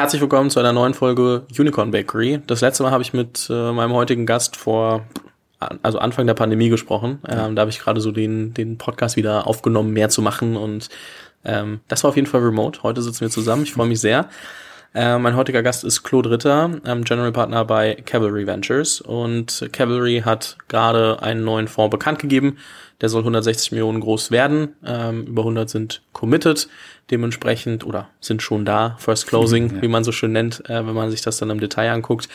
Herzlich willkommen zu einer neuen Folge Unicorn Bakery. Das letzte Mal habe ich mit äh, meinem heutigen Gast vor, also Anfang der Pandemie gesprochen. Ähm, da habe ich gerade so den, den Podcast wieder aufgenommen, mehr zu machen und ähm, das war auf jeden Fall remote. Heute sitzen wir zusammen. Ich freue mich sehr. Äh, mein heutiger Gast ist Claude Ritter, ähm, General Partner bei Cavalry Ventures. Und Cavalry hat gerade einen neuen Fonds bekannt gegeben. Der soll 160 Millionen groß werden. Ähm, über 100 sind committed dementsprechend oder sind schon da. First Closing, ja. wie man so schön nennt, äh, wenn man sich das dann im Detail anguckt.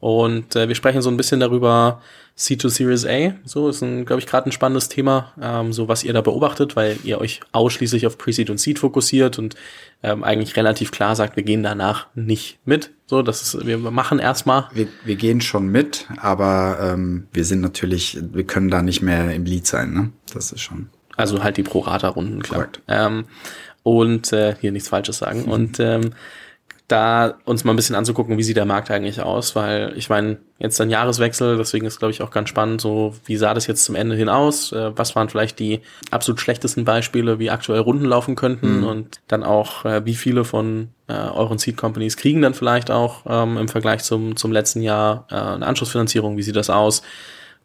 Und äh, wir sprechen so ein bisschen darüber, C2 Series A. So ist ein, glaube ich, gerade ein spannendes Thema, ähm, so was ihr da beobachtet, weil ihr euch ausschließlich auf Pre-Seed und Seed fokussiert und ähm, eigentlich relativ klar sagt, wir gehen danach nicht mit. So, das ist, wir machen erstmal. Wir, wir gehen schon mit, aber ähm, wir sind natürlich, wir können da nicht mehr im Lead sein, ne? Das ist schon. Also halt die Pro-Rata-Runden, klar. Ähm, und äh, hier nichts Falsches sagen. Mhm. Und ähm, da uns mal ein bisschen anzugucken, wie sieht der Markt eigentlich aus, weil ich meine, jetzt ein Jahreswechsel, deswegen ist glaube ich auch ganz spannend, so wie sah das jetzt zum Ende hin aus, äh, was waren vielleicht die absolut schlechtesten Beispiele, wie aktuell Runden laufen könnten mhm. und dann auch, äh, wie viele von äh, euren Seed Companies kriegen dann vielleicht auch ähm, im Vergleich zum, zum letzten Jahr äh, eine Anschlussfinanzierung, wie sieht das aus?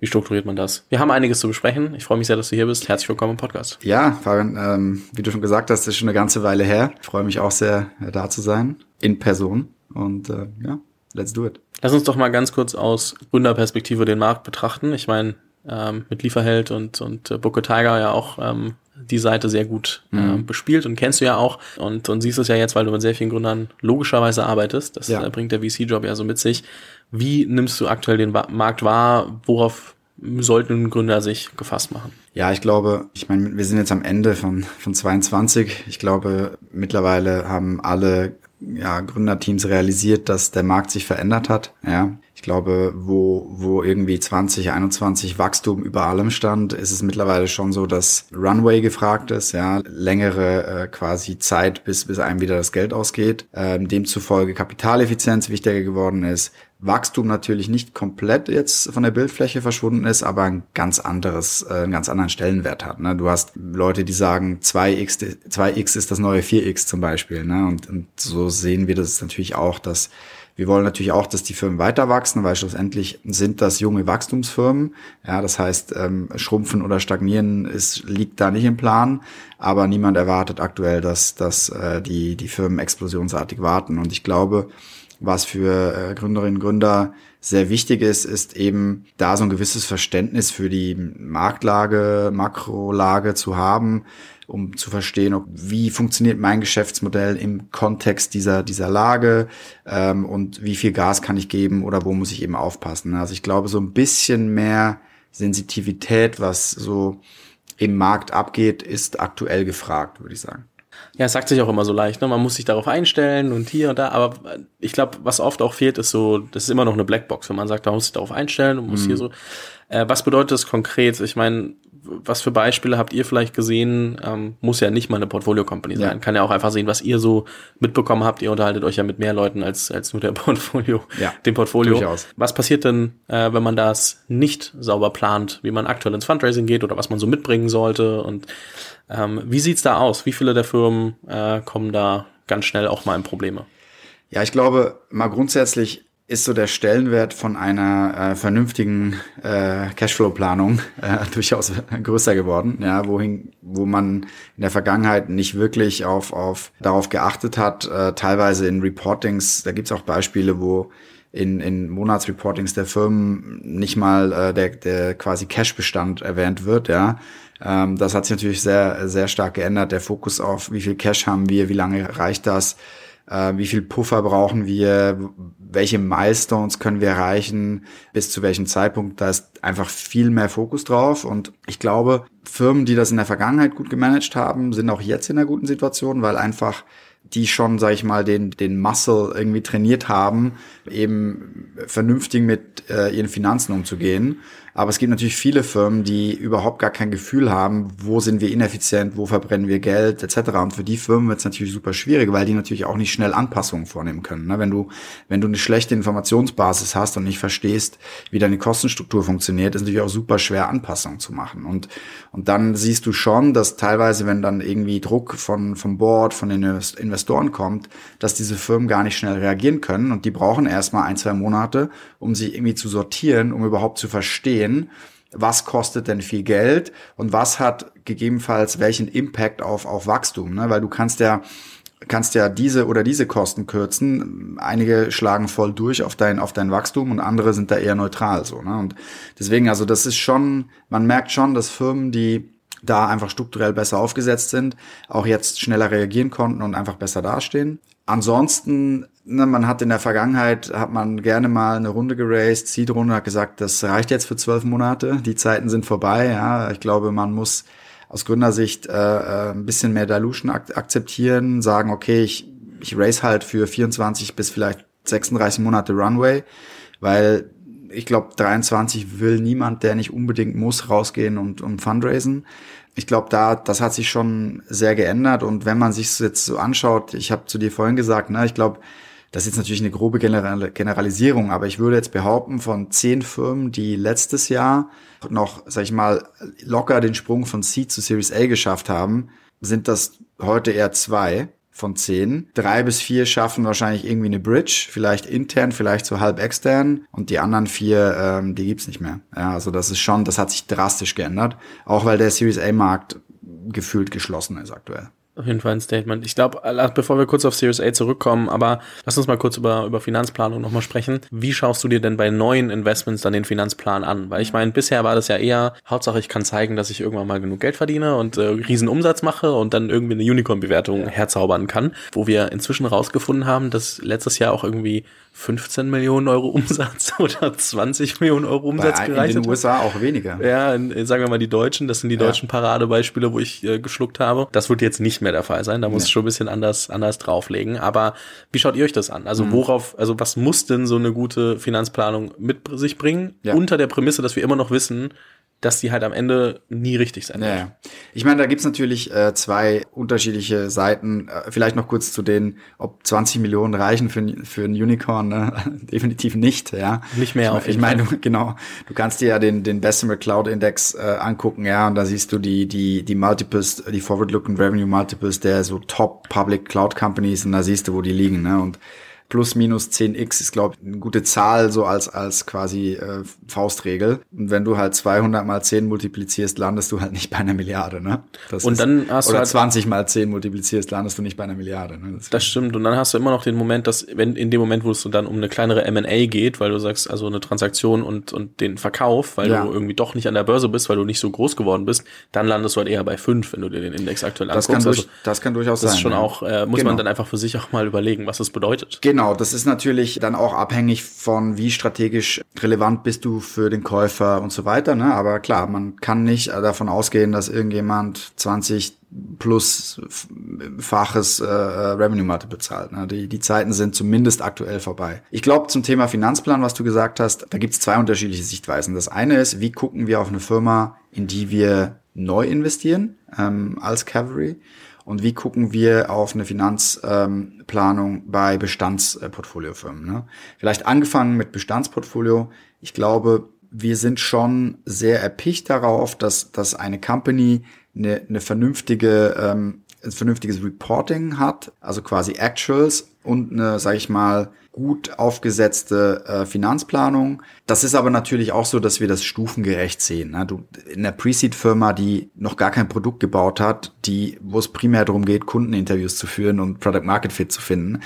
Wie strukturiert man das? Wir haben einiges zu besprechen. Ich freue mich sehr, dass du hier bist. Herzlich willkommen im Podcast. Ja, Fabian, ähm, wie du schon gesagt hast, ist schon eine ganze Weile her. Ich freue mich auch sehr, da zu sein, in Person. Und äh, ja, let's do it. Lass uns doch mal ganz kurz aus Gründerperspektive den Markt betrachten. Ich meine, ähm, mit Lieferheld und, und äh, Booker Tiger ja auch ähm, die Seite sehr gut äh, mhm. bespielt und kennst du ja auch und, und siehst es ja jetzt, weil du mit sehr vielen Gründern logischerweise arbeitest. Das ja. äh, bringt der VC-Job ja so mit sich. Wie nimmst du aktuell den Markt wahr? Worauf sollten Gründer sich gefasst machen? Ja, ich glaube, ich meine, wir sind jetzt am Ende von, von 22. Ich glaube, mittlerweile haben alle ja, Gründerteams realisiert, dass der Markt sich verändert hat. Ja, ich glaube, wo, wo irgendwie 2021 Wachstum über allem stand, ist es mittlerweile schon so, dass Runway gefragt ist, ja, längere äh, quasi Zeit, bis, bis einem wieder das Geld ausgeht. Ähm, demzufolge Kapitaleffizienz wichtiger geworden ist, Wachstum natürlich nicht komplett jetzt von der Bildfläche verschwunden ist, aber ein ganz anderes, äh, einen ganz anderen Stellenwert hat. Ne? Du hast Leute, die sagen, 2x, 2x ist das neue 4x zum Beispiel. Ne? Und, und so sehen wir das natürlich auch, dass wir wollen natürlich auch, dass die Firmen weiter wachsen, weil schlussendlich sind das junge Wachstumsfirmen. Ja, das heißt, ähm, schrumpfen oder stagnieren ist, liegt da nicht im Plan. Aber niemand erwartet aktuell, dass, dass äh, die, die Firmen explosionsartig warten. Und ich glaube, was für äh, Gründerinnen und Gründer sehr wichtig ist, ist eben da so ein gewisses Verständnis für die Marktlage, Makrolage zu haben, um zu verstehen, wie funktioniert mein Geschäftsmodell im Kontext dieser, dieser Lage ähm, und wie viel Gas kann ich geben oder wo muss ich eben aufpassen. Also ich glaube, so ein bisschen mehr Sensitivität, was so im Markt abgeht, ist aktuell gefragt, würde ich sagen. Ja, es sagt sich auch immer so leicht, ne? Man muss sich darauf einstellen und hier und da, aber ich glaube, was oft auch fehlt, ist so, das ist immer noch eine Blackbox, wenn man sagt, man muss sich darauf einstellen und muss mhm. hier so. Äh, was bedeutet das konkret? Ich meine, was für Beispiele habt ihr vielleicht gesehen? Ähm, muss ja nicht mal eine Portfolio-Company sein. Ja. Kann ja auch einfach sehen, was ihr so mitbekommen habt. Ihr unterhaltet euch ja mit mehr Leuten als, als nur der Portfolio, ja, dem Portfolio. Durchaus. Was passiert denn, äh, wenn man das nicht sauber plant, wie man aktuell ins Fundraising geht oder was man so mitbringen sollte? Und ähm, wie sieht's da aus? Wie viele der Firmen äh, kommen da ganz schnell auch mal in Probleme? Ja, ich glaube, mal grundsätzlich ist so der Stellenwert von einer äh, vernünftigen äh, Cashflow-Planung äh, durchaus größer geworden, ja, wohin, wo man in der Vergangenheit nicht wirklich auf, auf darauf geachtet hat, äh, teilweise in Reportings, da gibt's auch Beispiele, wo in, in Monatsreportings der Firmen nicht mal äh, der, der quasi Cash-Bestand erwähnt wird, ja. Ähm, das hat sich natürlich sehr, sehr stark geändert. Der Fokus auf, wie viel Cash haben wir, wie lange reicht das, äh, wie viel Puffer brauchen wir, welche Milestones können wir erreichen, bis zu welchem Zeitpunkt, da ist einfach viel mehr Fokus drauf. Und ich glaube, Firmen, die das in der Vergangenheit gut gemanagt haben, sind auch jetzt in einer guten Situation, weil einfach die schon, sag ich mal, den, den Muscle irgendwie trainiert haben, eben vernünftig mit äh, ihren Finanzen umzugehen. Aber es gibt natürlich viele Firmen, die überhaupt gar kein Gefühl haben, wo sind wir ineffizient, wo verbrennen wir Geld etc. Und für die Firmen wird es natürlich super schwierig, weil die natürlich auch nicht schnell Anpassungen vornehmen können. Ne? Wenn du wenn du eine schlechte Informationsbasis hast und nicht verstehst, wie deine Kostenstruktur funktioniert, ist natürlich auch super schwer Anpassungen zu machen. Und und dann siehst du schon, dass teilweise, wenn dann irgendwie Druck von vom Board, von den Investoren kommt, dass diese Firmen gar nicht schnell reagieren können und die brauchen erstmal ein, zwei Monate, um sich irgendwie zu sortieren, um überhaupt zu verstehen, was kostet denn viel Geld und was hat gegebenenfalls welchen Impact auf, auf Wachstum, ne? weil du kannst ja kannst ja diese oder diese Kosten kürzen. Einige schlagen voll durch auf dein, auf dein Wachstum und andere sind da eher neutral, so, ne? Und deswegen, also das ist schon, man merkt schon, dass Firmen, die da einfach strukturell besser aufgesetzt sind, auch jetzt schneller reagieren konnten und einfach besser dastehen. Ansonsten, ne, man hat in der Vergangenheit, hat man gerne mal eine Runde geraced, Seed-Runde, hat gesagt, das reicht jetzt für zwölf Monate, die Zeiten sind vorbei, ja. Ich glaube, man muss aus Gründersicht äh, äh, ein bisschen mehr Dilution ak akzeptieren, sagen, okay, ich, ich race halt für 24 bis vielleicht 36 Monate Runway, weil ich glaube, 23 will niemand, der nicht unbedingt muss, rausgehen und, und fundraisen. Ich glaube, da, das hat sich schon sehr geändert. Und wenn man sich jetzt so anschaut, ich habe zu dir vorhin gesagt, ne, ich glaube, das ist jetzt natürlich eine grobe General Generalisierung, aber ich würde jetzt behaupten, von zehn Firmen, die letztes Jahr noch, sag ich mal, locker den Sprung von C zu Series A geschafft haben, sind das heute eher zwei von zehn. Drei bis vier schaffen wahrscheinlich irgendwie eine Bridge, vielleicht intern, vielleicht so halb extern. Und die anderen vier, ähm, die gibt's nicht mehr. Ja, also das ist schon, das hat sich drastisch geändert. Auch weil der Series A-Markt gefühlt geschlossen ist aktuell. Auf jeden Fall ein Statement. Ich glaube, bevor wir kurz auf Series A zurückkommen, aber lass uns mal kurz über, über Finanzplanung nochmal sprechen. Wie schaust du dir denn bei neuen Investments dann den Finanzplan an? Weil ich meine, bisher war das ja eher, Hauptsache ich kann zeigen, dass ich irgendwann mal genug Geld verdiene und äh, riesen Umsatz mache und dann irgendwie eine Unicorn-Bewertung herzaubern kann. Wo wir inzwischen rausgefunden haben, dass letztes Jahr auch irgendwie 15 Millionen Euro Umsatz oder 20 Millionen Euro Umsatz Bei, gereicht. In den USA auch weniger. Ja, in, sagen wir mal die Deutschen, das sind die ja. deutschen Paradebeispiele, wo ich äh, geschluckt habe. Das wird jetzt nicht mehr der Fall sein, da muss nee. ich schon ein bisschen anders, anders drauflegen. Aber wie schaut ihr euch das an? Also mhm. worauf, also was muss denn so eine gute Finanzplanung mit sich bringen? Ja. Unter der Prämisse, dass wir immer noch wissen, dass die halt am Ende nie richtig sein wird. Ja, Ich meine, da gibt's natürlich äh, zwei unterschiedliche Seiten. Äh, vielleicht noch kurz zu denen, ob 20 Millionen reichen für, für ein Unicorn. Ne? Definitiv nicht, ja. Nicht mehr. Ich meine, ich mein, genau, du kannst dir ja den, den Bessemer Cloud Index äh, angucken, ja, und da siehst du die, die, die Multiples, die Forward-Looking Revenue Multiples der so Top Public Cloud Companies und da siehst du, wo die liegen, ne? Und plus minus 10x ist, glaube ich, eine gute Zahl, so als, als quasi äh, Faustregel. Und wenn du halt 200 mal 10 multiplizierst, landest du halt nicht bei einer Milliarde, ne? Das und ist, dann hast oder du halt 20 mal 10 multiplizierst, landest du nicht bei einer Milliarde, ne? Das, das stimmt. Und dann hast du immer noch den Moment, dass, wenn in dem Moment, wo es dann um eine kleinere M&A geht, weil du sagst, also eine Transaktion und, und den Verkauf, weil ja. du irgendwie doch nicht an der Börse bist, weil du nicht so groß geworden bist, dann landest du halt eher bei 5, wenn du dir den Index aktuell das anguckst. Kann durch, also, das kann durchaus das sein. Das ist schon ja. auch, äh, muss genau. man dann einfach für sich auch mal überlegen, was das bedeutet. Genau. Genau, das ist natürlich dann auch abhängig von, wie strategisch relevant bist du für den Käufer und so weiter. Ne? Aber klar, man kann nicht davon ausgehen, dass irgendjemand 20 plus faches äh, Revenue Multiple bezahlt. Ne? Die, die Zeiten sind zumindest aktuell vorbei. Ich glaube, zum Thema Finanzplan, was du gesagt hast, da gibt es zwei unterschiedliche Sichtweisen. Das eine ist, wie gucken wir auf eine Firma, in die wir neu investieren ähm, als Cavalry und wie gucken wir auf eine Finanzplanung ähm, bei Bestandsportfoliofirmen. Ne? Vielleicht angefangen mit Bestandsportfolio. Ich glaube, wir sind schon sehr erpicht darauf, dass, dass eine Company eine, eine vernünftige, ähm, ein vernünftiges Reporting hat, also quasi Actuals und eine, sag ich mal, gut aufgesetzte äh, Finanzplanung. Das ist aber natürlich auch so, dass wir das stufengerecht sehen. Ne? Du, in der Pre-Seed-Firma, die noch gar kein Produkt gebaut hat, die, wo es primär darum geht, Kundeninterviews zu führen und Product Market Fit zu finden,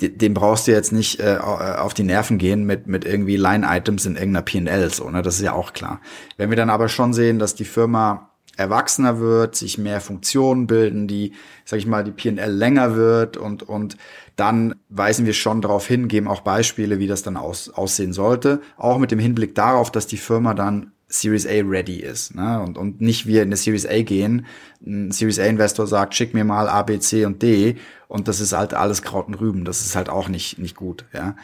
dem brauchst du jetzt nicht äh, auf die Nerven gehen mit, mit irgendwie Line-Items in irgendeiner P&L, so, ne? Das ist ja auch klar. Wenn wir dann aber schon sehen, dass die Firma erwachsener wird, sich mehr Funktionen bilden, die, sag ich mal, die PNL länger wird und, und dann weisen wir schon darauf hin, geben auch Beispiele, wie das dann aus, aussehen sollte. Auch mit dem Hinblick darauf, dass die Firma dann Series A ready ist ne? und, und nicht wir in eine Series A gehen. Ein Series A Investor sagt, schick mir mal A, B, C und D und das ist halt alles Kraut und Rüben. Das ist halt auch nicht, nicht gut. Ja?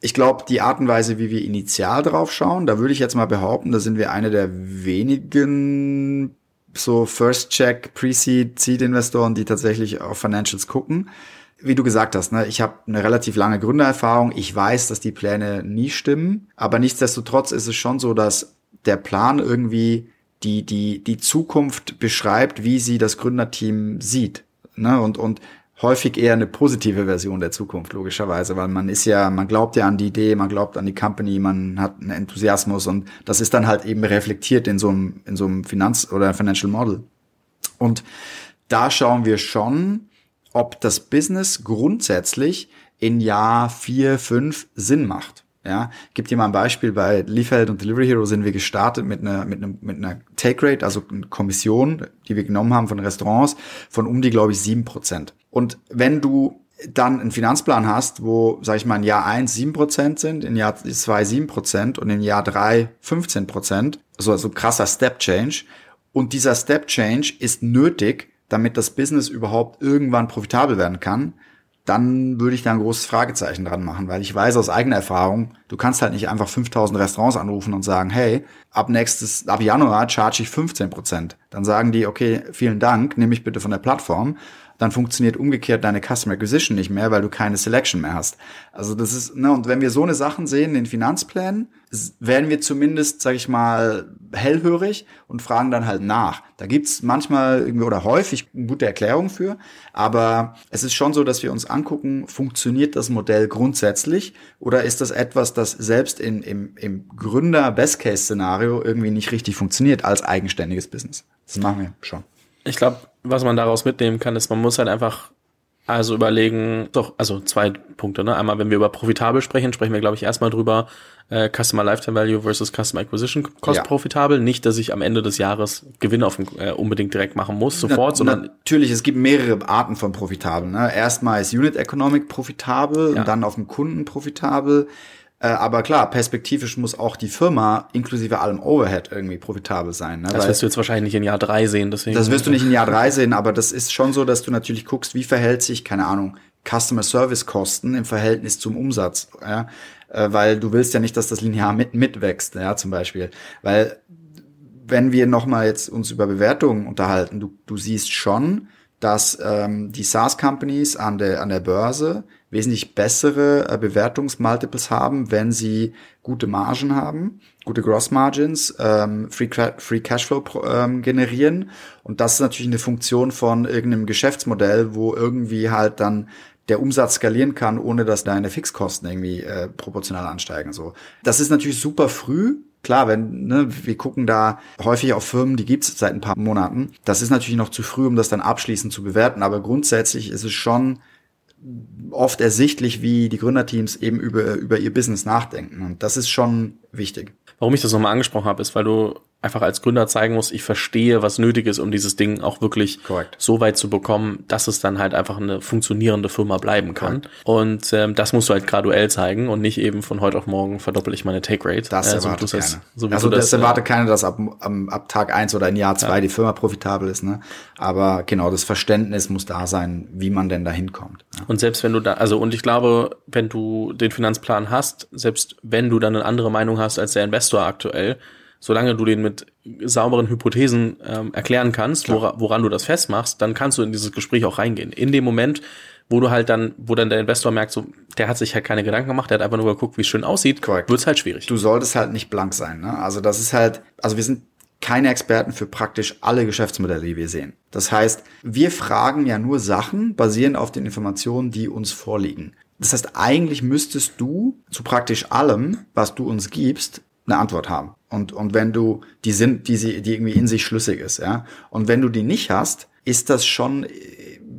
Ich glaube, die Art und Weise, wie wir initial drauf schauen, da würde ich jetzt mal behaupten, da sind wir eine der wenigen so First Check, Pre-Seed, Seed-Investoren, die tatsächlich auf Financials gucken. Wie du gesagt hast, ne, ich habe eine relativ lange Gründererfahrung. Ich weiß, dass die Pläne nie stimmen, aber nichtsdestotrotz ist es schon so, dass der Plan irgendwie die die die Zukunft beschreibt, wie sie das Gründerteam sieht. Ne? Und und häufig eher eine positive Version der Zukunft, logischerweise, weil man ist ja, man glaubt ja an die Idee, man glaubt an die Company, man hat einen Enthusiasmus und das ist dann halt eben reflektiert in so einem, in so einem Finanz- oder Financial Model. Und da schauen wir schon, ob das Business grundsätzlich in Jahr vier, fünf Sinn macht. Ja, gibt dir mal ein Beispiel. Bei Liefeld und Delivery Hero sind wir gestartet mit einer, mit einer, mit einer Take Rate, also eine Kommission, die wir genommen haben von Restaurants, von um die, glaube ich, sieben Prozent. Und wenn du dann einen Finanzplan hast, wo, sag ich mal, in Jahr eins sieben Prozent sind, in Jahr zwei sieben Prozent und in Jahr drei 15 Prozent, also, also krasser Step Change. Und dieser Step Change ist nötig, damit das Business überhaupt irgendwann profitabel werden kann, dann würde ich da ein großes Fragezeichen dran machen, weil ich weiß aus eigener Erfahrung, du kannst halt nicht einfach 5000 Restaurants anrufen und sagen, hey, ab nächstes, ab Januar charge ich 15 Prozent. Dann sagen die, okay, vielen Dank, nehme ich bitte von der Plattform dann funktioniert umgekehrt deine Customer Acquisition nicht mehr, weil du keine Selection mehr hast. Also das ist, ne, und wenn wir so eine Sachen sehen in Finanzplänen, werden wir zumindest, sag ich mal, hellhörig und fragen dann halt nach. Da gibt's manchmal irgendwie oder häufig gute Erklärungen für, aber es ist schon so, dass wir uns angucken, funktioniert das Modell grundsätzlich oder ist das etwas, das selbst in, im, im Gründer-Best-Case-Szenario irgendwie nicht richtig funktioniert als eigenständiges Business. Das machen wir schon. Ich glaube, was man daraus mitnehmen kann, ist, man muss halt einfach also überlegen, doch, also zwei Punkte, ne? Einmal, wenn wir über profitabel sprechen, sprechen wir, glaube ich, erstmal drüber, äh, Customer Lifetime Value versus Customer Acquisition Cost ja. profitabel. Nicht, dass ich am Ende des Jahres Gewinn auf äh, unbedingt direkt machen muss, sofort, na, sondern. Natürlich, es gibt mehrere Arten von profitabel. Ne? Erstmal ist Unit Economic profitabel ja. und dann auf dem Kunden profitabel. Äh, aber klar, perspektivisch muss auch die Firma inklusive allem Overhead irgendwie profitabel sein. Ne? Das Weil, wirst du jetzt wahrscheinlich nicht in Jahr drei sehen. Deswegen das wirst du nicht in Jahr drei sehen, aber das ist schon so, dass du natürlich guckst, wie verhält sich, keine Ahnung, Customer Service Kosten im Verhältnis zum Umsatz. Ja? Äh, weil du willst ja nicht, dass das linear mit, mitwächst, ja, zum Beispiel. Weil wenn wir nochmal jetzt uns über Bewertungen unterhalten, du, du siehst schon, dass ähm, die SaaS-Companies an der, an der Börse wesentlich bessere äh, Bewertungsmultiples haben, wenn sie gute Margen haben, gute Gross Margins, ähm, Free, Free Cashflow ähm, generieren. Und das ist natürlich eine Funktion von irgendeinem Geschäftsmodell, wo irgendwie halt dann der Umsatz skalieren kann, ohne dass deine Fixkosten irgendwie äh, proportional ansteigen. So, das ist natürlich super früh. Klar, wenn ne, wir gucken da häufig auf Firmen, die gibt's seit ein paar Monaten. Das ist natürlich noch zu früh, um das dann abschließend zu bewerten. Aber grundsätzlich ist es schon oft ersichtlich, wie die Gründerteams eben über, über ihr Business nachdenken. Und das ist schon wichtig. Warum ich das nochmal angesprochen habe, ist, weil du einfach als Gründer zeigen muss, ich verstehe, was nötig ist, um dieses Ding auch wirklich Correct. so weit zu bekommen, dass es dann halt einfach eine funktionierende Firma bleiben kann. Correct. Und ähm, das musst du halt graduell zeigen und nicht eben von heute auf morgen verdoppel ich meine Take Rate. Das äh, so erwartet keiner. so also das, das erwartet äh, keiner, dass ab, ab, ab Tag eins oder in Jahr zwei ja. die Firma profitabel ist. Ne? Aber genau, das Verständnis muss da sein, wie man denn da hinkommt. Ja. Und selbst wenn du da, also und ich glaube, wenn du den Finanzplan hast, selbst wenn du dann eine andere Meinung hast als der Investor aktuell, solange du den mit sauberen Hypothesen ähm, erklären kannst, wora, woran du das festmachst, dann kannst du in dieses Gespräch auch reingehen. In dem Moment, wo du halt dann, wo dann der Investor merkt, so, der hat sich halt keine Gedanken gemacht, der hat einfach nur geguckt, wie es schön aussieht, Correct. wird's halt schwierig. Du solltest halt nicht blank sein, ne? Also das ist halt, also wir sind keine Experten für praktisch alle Geschäftsmodelle, die wir sehen. Das heißt, wir fragen ja nur Sachen basierend auf den Informationen, die uns vorliegen. Das heißt, eigentlich müsstest du zu praktisch allem, was du uns gibst, eine Antwort haben. Und, und wenn du die sind, die sie, die irgendwie in sich schlüssig ist, ja. Und wenn du die nicht hast, ist das schon äh,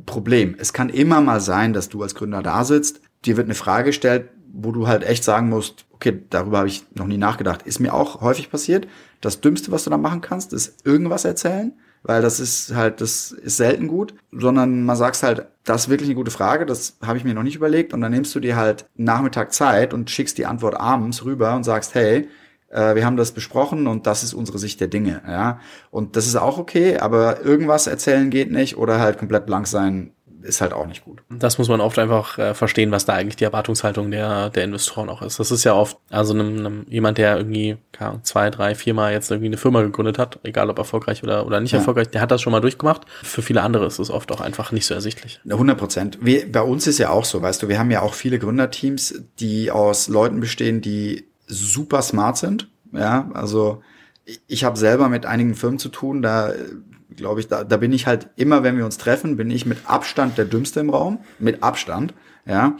Problem. Es kann immer mal sein, dass du als Gründer da sitzt, dir wird eine Frage gestellt, wo du halt echt sagen musst, okay, darüber habe ich noch nie nachgedacht. Ist mir auch häufig passiert. Das Dümmste, was du da machen kannst, ist irgendwas erzählen, weil das ist halt, das ist selten gut, sondern man sagt halt, das ist wirklich eine gute Frage, das habe ich mir noch nicht überlegt und dann nimmst du dir halt Nachmittag Zeit und schickst die Antwort abends rüber und sagst, hey, äh, wir haben das besprochen und das ist unsere Sicht der Dinge, ja. Und das ist auch okay, aber irgendwas erzählen geht nicht oder halt komplett blank sein ist halt auch nicht gut. Das muss man oft einfach äh, verstehen, was da eigentlich die Erwartungshaltung der, der Investoren auch ist. Das ist ja oft, also einem, einem, jemand, der irgendwie keine zwei, drei, viermal jetzt irgendwie eine Firma gegründet hat, egal ob erfolgreich oder, oder nicht ja. erfolgreich, der hat das schon mal durchgemacht. Für viele andere ist es oft auch einfach nicht so ersichtlich. 100 Prozent. Bei uns ist ja auch so, weißt du, wir haben ja auch viele Gründerteams, die aus Leuten bestehen, die super smart sind. Ja, also ich habe selber mit einigen Firmen zu tun, da glaube ich, da, da bin ich halt immer, wenn wir uns treffen, bin ich mit Abstand der Dümmste im Raum, mit Abstand, ja.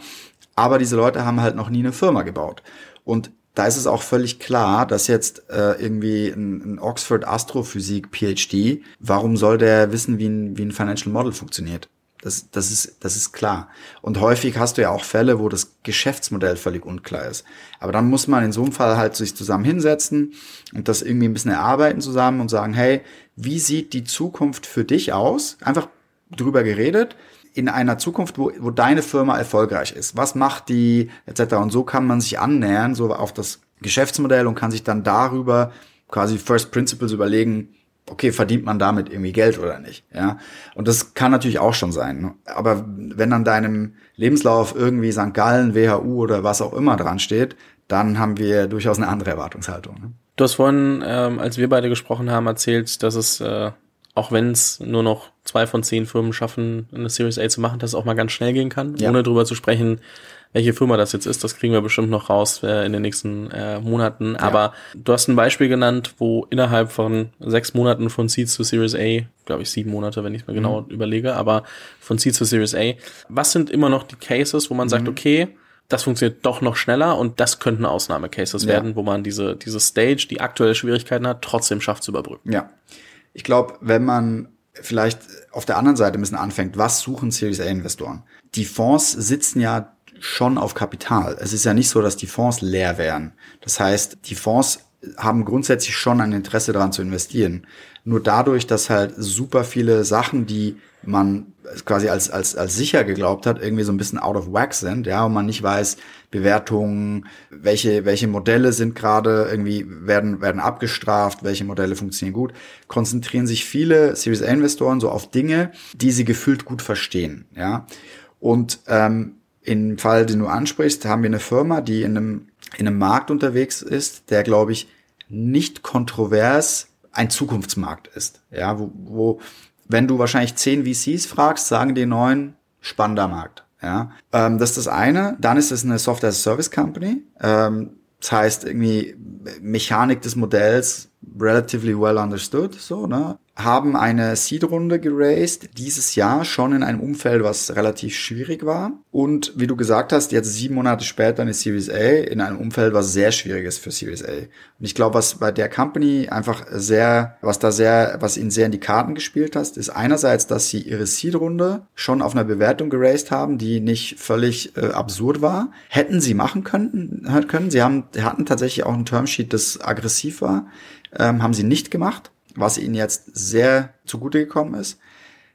Aber diese Leute haben halt noch nie eine Firma gebaut. Und da ist es auch völlig klar, dass jetzt äh, irgendwie ein, ein Oxford Astrophysik PhD, warum soll der wissen, wie ein, wie ein Financial Model funktioniert? Das, das, ist, das ist klar. Und häufig hast du ja auch Fälle, wo das Geschäftsmodell völlig unklar ist. Aber dann muss man in so einem Fall halt sich zusammen hinsetzen und das irgendwie ein bisschen erarbeiten zusammen und sagen, hey, wie sieht die Zukunft für dich aus? Einfach drüber geredet in einer Zukunft, wo, wo deine Firma erfolgreich ist. Was macht die etc. Und so kann man sich annähern, so auf das Geschäftsmodell und kann sich dann darüber quasi First Principles überlegen, okay, verdient man damit irgendwie Geld oder nicht, ja. Und das kann natürlich auch schon sein. Ne? Aber wenn an deinem Lebenslauf irgendwie St. Gallen, WHU oder was auch immer dran steht, dann haben wir durchaus eine andere Erwartungshaltung. Ne? Du hast vorhin, ähm, als wir beide gesprochen haben, erzählt, dass es, äh, auch wenn es nur noch zwei von zehn Firmen schaffen, eine Series A zu machen, dass es auch mal ganz schnell gehen kann, ja. ohne drüber zu sprechen, welche Firma das jetzt ist, das kriegen wir bestimmt noch raus äh, in den nächsten äh, Monaten. Ja. Aber du hast ein Beispiel genannt, wo innerhalb von sechs Monaten von Seeds zu Series A, glaube ich sieben Monate, wenn ich mir genau mhm. überlege, aber von Seeds zu Series A, was sind immer noch die Cases, wo man mhm. sagt, okay, das funktioniert doch noch schneller und das könnten Ausnahmecases ja. werden, wo man diese, diese Stage, die aktuelle Schwierigkeiten hat, trotzdem schafft zu überbrücken. Ja. Ich glaube, wenn man vielleicht auf der anderen Seite ein bisschen anfängt, was suchen Series A-Investoren? Die Fonds sitzen ja schon auf Kapital. Es ist ja nicht so, dass die Fonds leer wären. Das heißt, die Fonds haben grundsätzlich schon ein Interesse daran zu investieren. Nur dadurch, dass halt super viele Sachen, die man quasi als, als, als sicher geglaubt hat, irgendwie so ein bisschen out of whack sind, ja, und man nicht weiß, Bewertungen, welche, welche Modelle sind gerade irgendwie, werden, werden abgestraft, welche Modelle funktionieren gut, konzentrieren sich viele Series A Investoren so auf Dinge, die sie gefühlt gut verstehen, ja. Und ähm, im Fall, den du ansprichst, haben wir eine Firma, die in einem, in einem Markt unterwegs ist, der, glaube ich, nicht kontrovers ein Zukunftsmarkt ist. Ja, wo, wo, wenn du wahrscheinlich zehn VCs fragst, sagen die neun, spannender Markt. Ja, ähm, das ist das eine. Dann ist es eine Software Service Company. Ähm, das heißt irgendwie Mechanik des Modells relatively well understood, so, ne? Haben eine Seed-Runde geraced, dieses Jahr schon in einem Umfeld, was relativ schwierig war. Und wie du gesagt hast, jetzt sieben Monate später eine Series A in einem Umfeld, was sehr schwierig ist für Series A. Und ich glaube, was bei der Company einfach sehr, was da sehr, was ihnen sehr in die Karten gespielt hast, ist einerseits, dass sie ihre Seed-Runde schon auf einer Bewertung geraced haben, die nicht völlig äh, absurd war. Hätten sie machen können, können. Sie haben, hatten tatsächlich auch ein Termsheet, das aggressiv war, ähm, haben sie nicht gemacht was ihnen jetzt sehr zugute gekommen ist.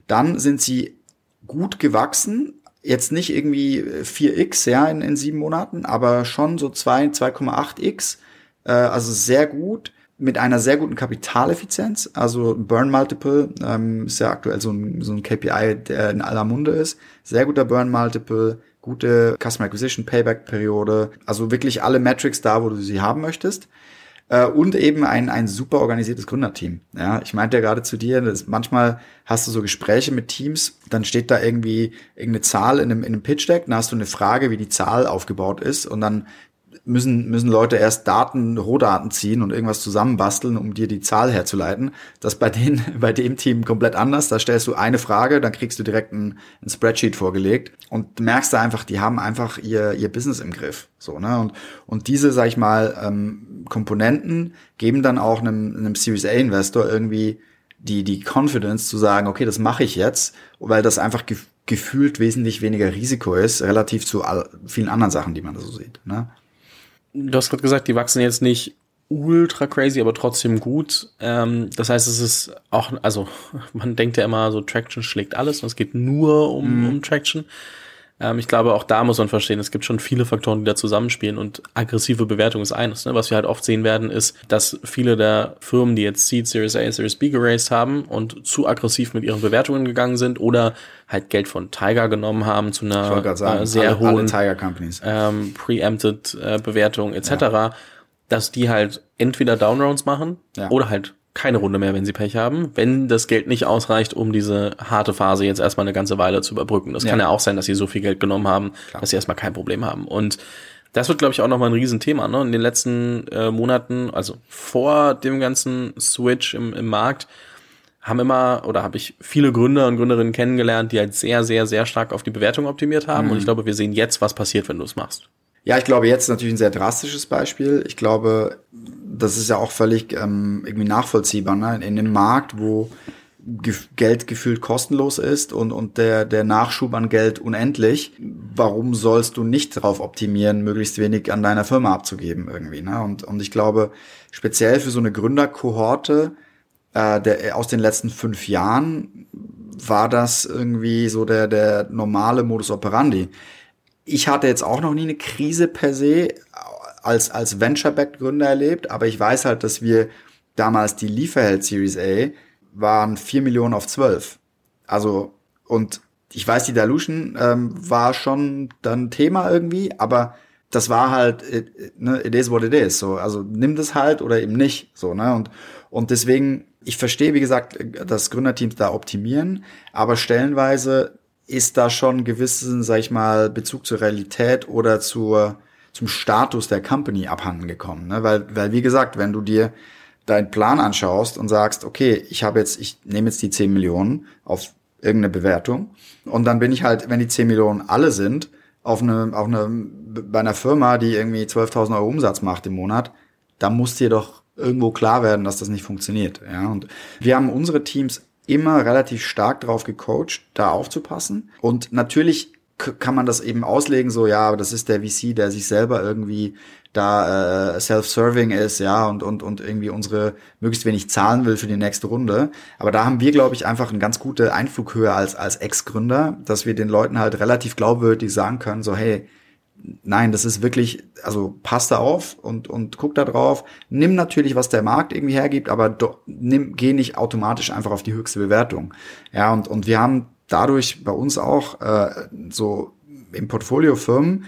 Dann sind sie gut gewachsen, jetzt nicht irgendwie 4x ja in, in sieben Monaten, aber schon so 2, 2,8x, äh, also sehr gut mit einer sehr guten Kapitaleffizienz, also Burn Multiple ähm, ist ja aktuell so ein, so ein KPI, der in aller Munde ist. Sehr guter Burn Multiple, gute Customer Acquisition Payback Periode, also wirklich alle Metrics da, wo du sie haben möchtest. Äh, und eben ein, ein super organisiertes Gründerteam. Ja, ich meinte ja gerade zu dir, dass manchmal hast du so Gespräche mit Teams, dann steht da irgendwie irgendeine Zahl in einem, in einem Pitch Deck, dann hast du eine Frage, wie die Zahl aufgebaut ist und dann müssen, müssen Leute erst Daten, Rohdaten ziehen und irgendwas zusammenbasteln, um dir die Zahl herzuleiten. Das bei denen, bei dem Team komplett anders. Da stellst du eine Frage, dann kriegst du direkt ein, ein Spreadsheet vorgelegt und merkst da einfach, die haben einfach ihr, ihr Business im Griff. So, ne? Und, und diese, sag ich mal, ähm, Komponenten geben dann auch einem, einem Series A Investor irgendwie die, die Confidence zu sagen, okay, das mache ich jetzt, weil das einfach gef gefühlt wesentlich weniger Risiko ist, relativ zu all, vielen anderen Sachen, die man da so sieht. Ne? Du hast gerade gesagt, die wachsen jetzt nicht ultra crazy, aber trotzdem gut. Ähm, das heißt, es ist auch, also man denkt ja immer, so Traction schlägt alles und es geht nur um, mm. um Traction. Ähm, ich glaube, auch da muss man verstehen, es gibt schon viele Faktoren, die da zusammenspielen und aggressive Bewertung ist eines. Ne? Was wir halt oft sehen werden, ist, dass viele der Firmen, die jetzt Seed, Series A, Series B geraced haben und zu aggressiv mit ihren Bewertungen gegangen sind oder halt Geld von Tiger genommen haben zu einer sagen, äh, sehr alle, hohen alle Companies. Ähm, preempted äh, Bewertung etc., ja. dass die halt entweder Downrounds machen ja. oder halt keine Runde mehr, wenn sie Pech haben, wenn das Geld nicht ausreicht, um diese harte Phase jetzt erstmal eine ganze Weile zu überbrücken. Das ja. kann ja auch sein, dass sie so viel Geld genommen haben, Klar. dass sie erstmal kein Problem haben. Und das wird, glaube ich, auch nochmal ein Riesenthema. Ne? In den letzten äh, Monaten, also vor dem ganzen Switch im, im Markt, haben immer oder habe ich viele Gründer und Gründerinnen kennengelernt, die halt sehr, sehr, sehr stark auf die Bewertung optimiert haben. Mhm. Und ich glaube, wir sehen jetzt, was passiert, wenn du es machst. Ja, ich glaube, jetzt natürlich ein sehr drastisches Beispiel. Ich glaube, das ist ja auch völlig ähm, irgendwie nachvollziehbar. Ne? In dem Markt, wo Geld gefühlt kostenlos ist und, und der, der Nachschub an Geld unendlich, warum sollst du nicht darauf optimieren, möglichst wenig an deiner Firma abzugeben irgendwie? Ne? Und, und ich glaube, speziell für so eine Gründerkohorte äh, der, aus den letzten fünf Jahren war das irgendwie so der, der normale Modus operandi. Ich hatte jetzt auch noch nie eine Krise per se als, als Venture-Backed Gründer erlebt, aber ich weiß halt, dass wir damals die Lieferheld Series A waren vier Millionen auf zwölf. Also, und ich weiß, die Dilution ähm, war schon dann Thema irgendwie, aber das war halt, it, ne, it is what it is. So, also nimm das halt oder eben nicht. So, ne? Und, und deswegen, ich verstehe, wie gesagt, dass Gründerteams da optimieren, aber stellenweise ist da schon gewissen, sag ich mal, Bezug zur Realität oder zur, zum Status der Company abhanden gekommen. Ne? Weil, weil, wie gesagt, wenn du dir deinen Plan anschaust und sagst, okay, ich habe jetzt, ich nehme jetzt die 10 Millionen auf irgendeine Bewertung und dann bin ich halt, wenn die 10 Millionen alle sind, auf eine, auf eine, bei einer Firma, die irgendwie 12.000 Euro Umsatz macht im Monat, da muss dir doch irgendwo klar werden, dass das nicht funktioniert. Ja, und wir haben unsere Teams immer relativ stark drauf gecoacht, da aufzupassen. Und natürlich kann man das eben auslegen, so ja, aber das ist der VC, der sich selber irgendwie da äh, self-serving ist, ja, und, und, und irgendwie unsere möglichst wenig zahlen will für die nächste Runde. Aber da haben wir, glaube ich, einfach eine ganz gute Einflughöhe als, als Ex-Gründer, dass wir den Leuten halt relativ glaubwürdig sagen können, so, hey, nein, das ist wirklich, also passt da auf und, und guck da drauf. Nimm natürlich, was der Markt irgendwie hergibt, aber do, nimm, geh nicht automatisch einfach auf die höchste Bewertung. Ja, und, und wir haben dadurch bei uns auch äh, so im Portfolio Firmen,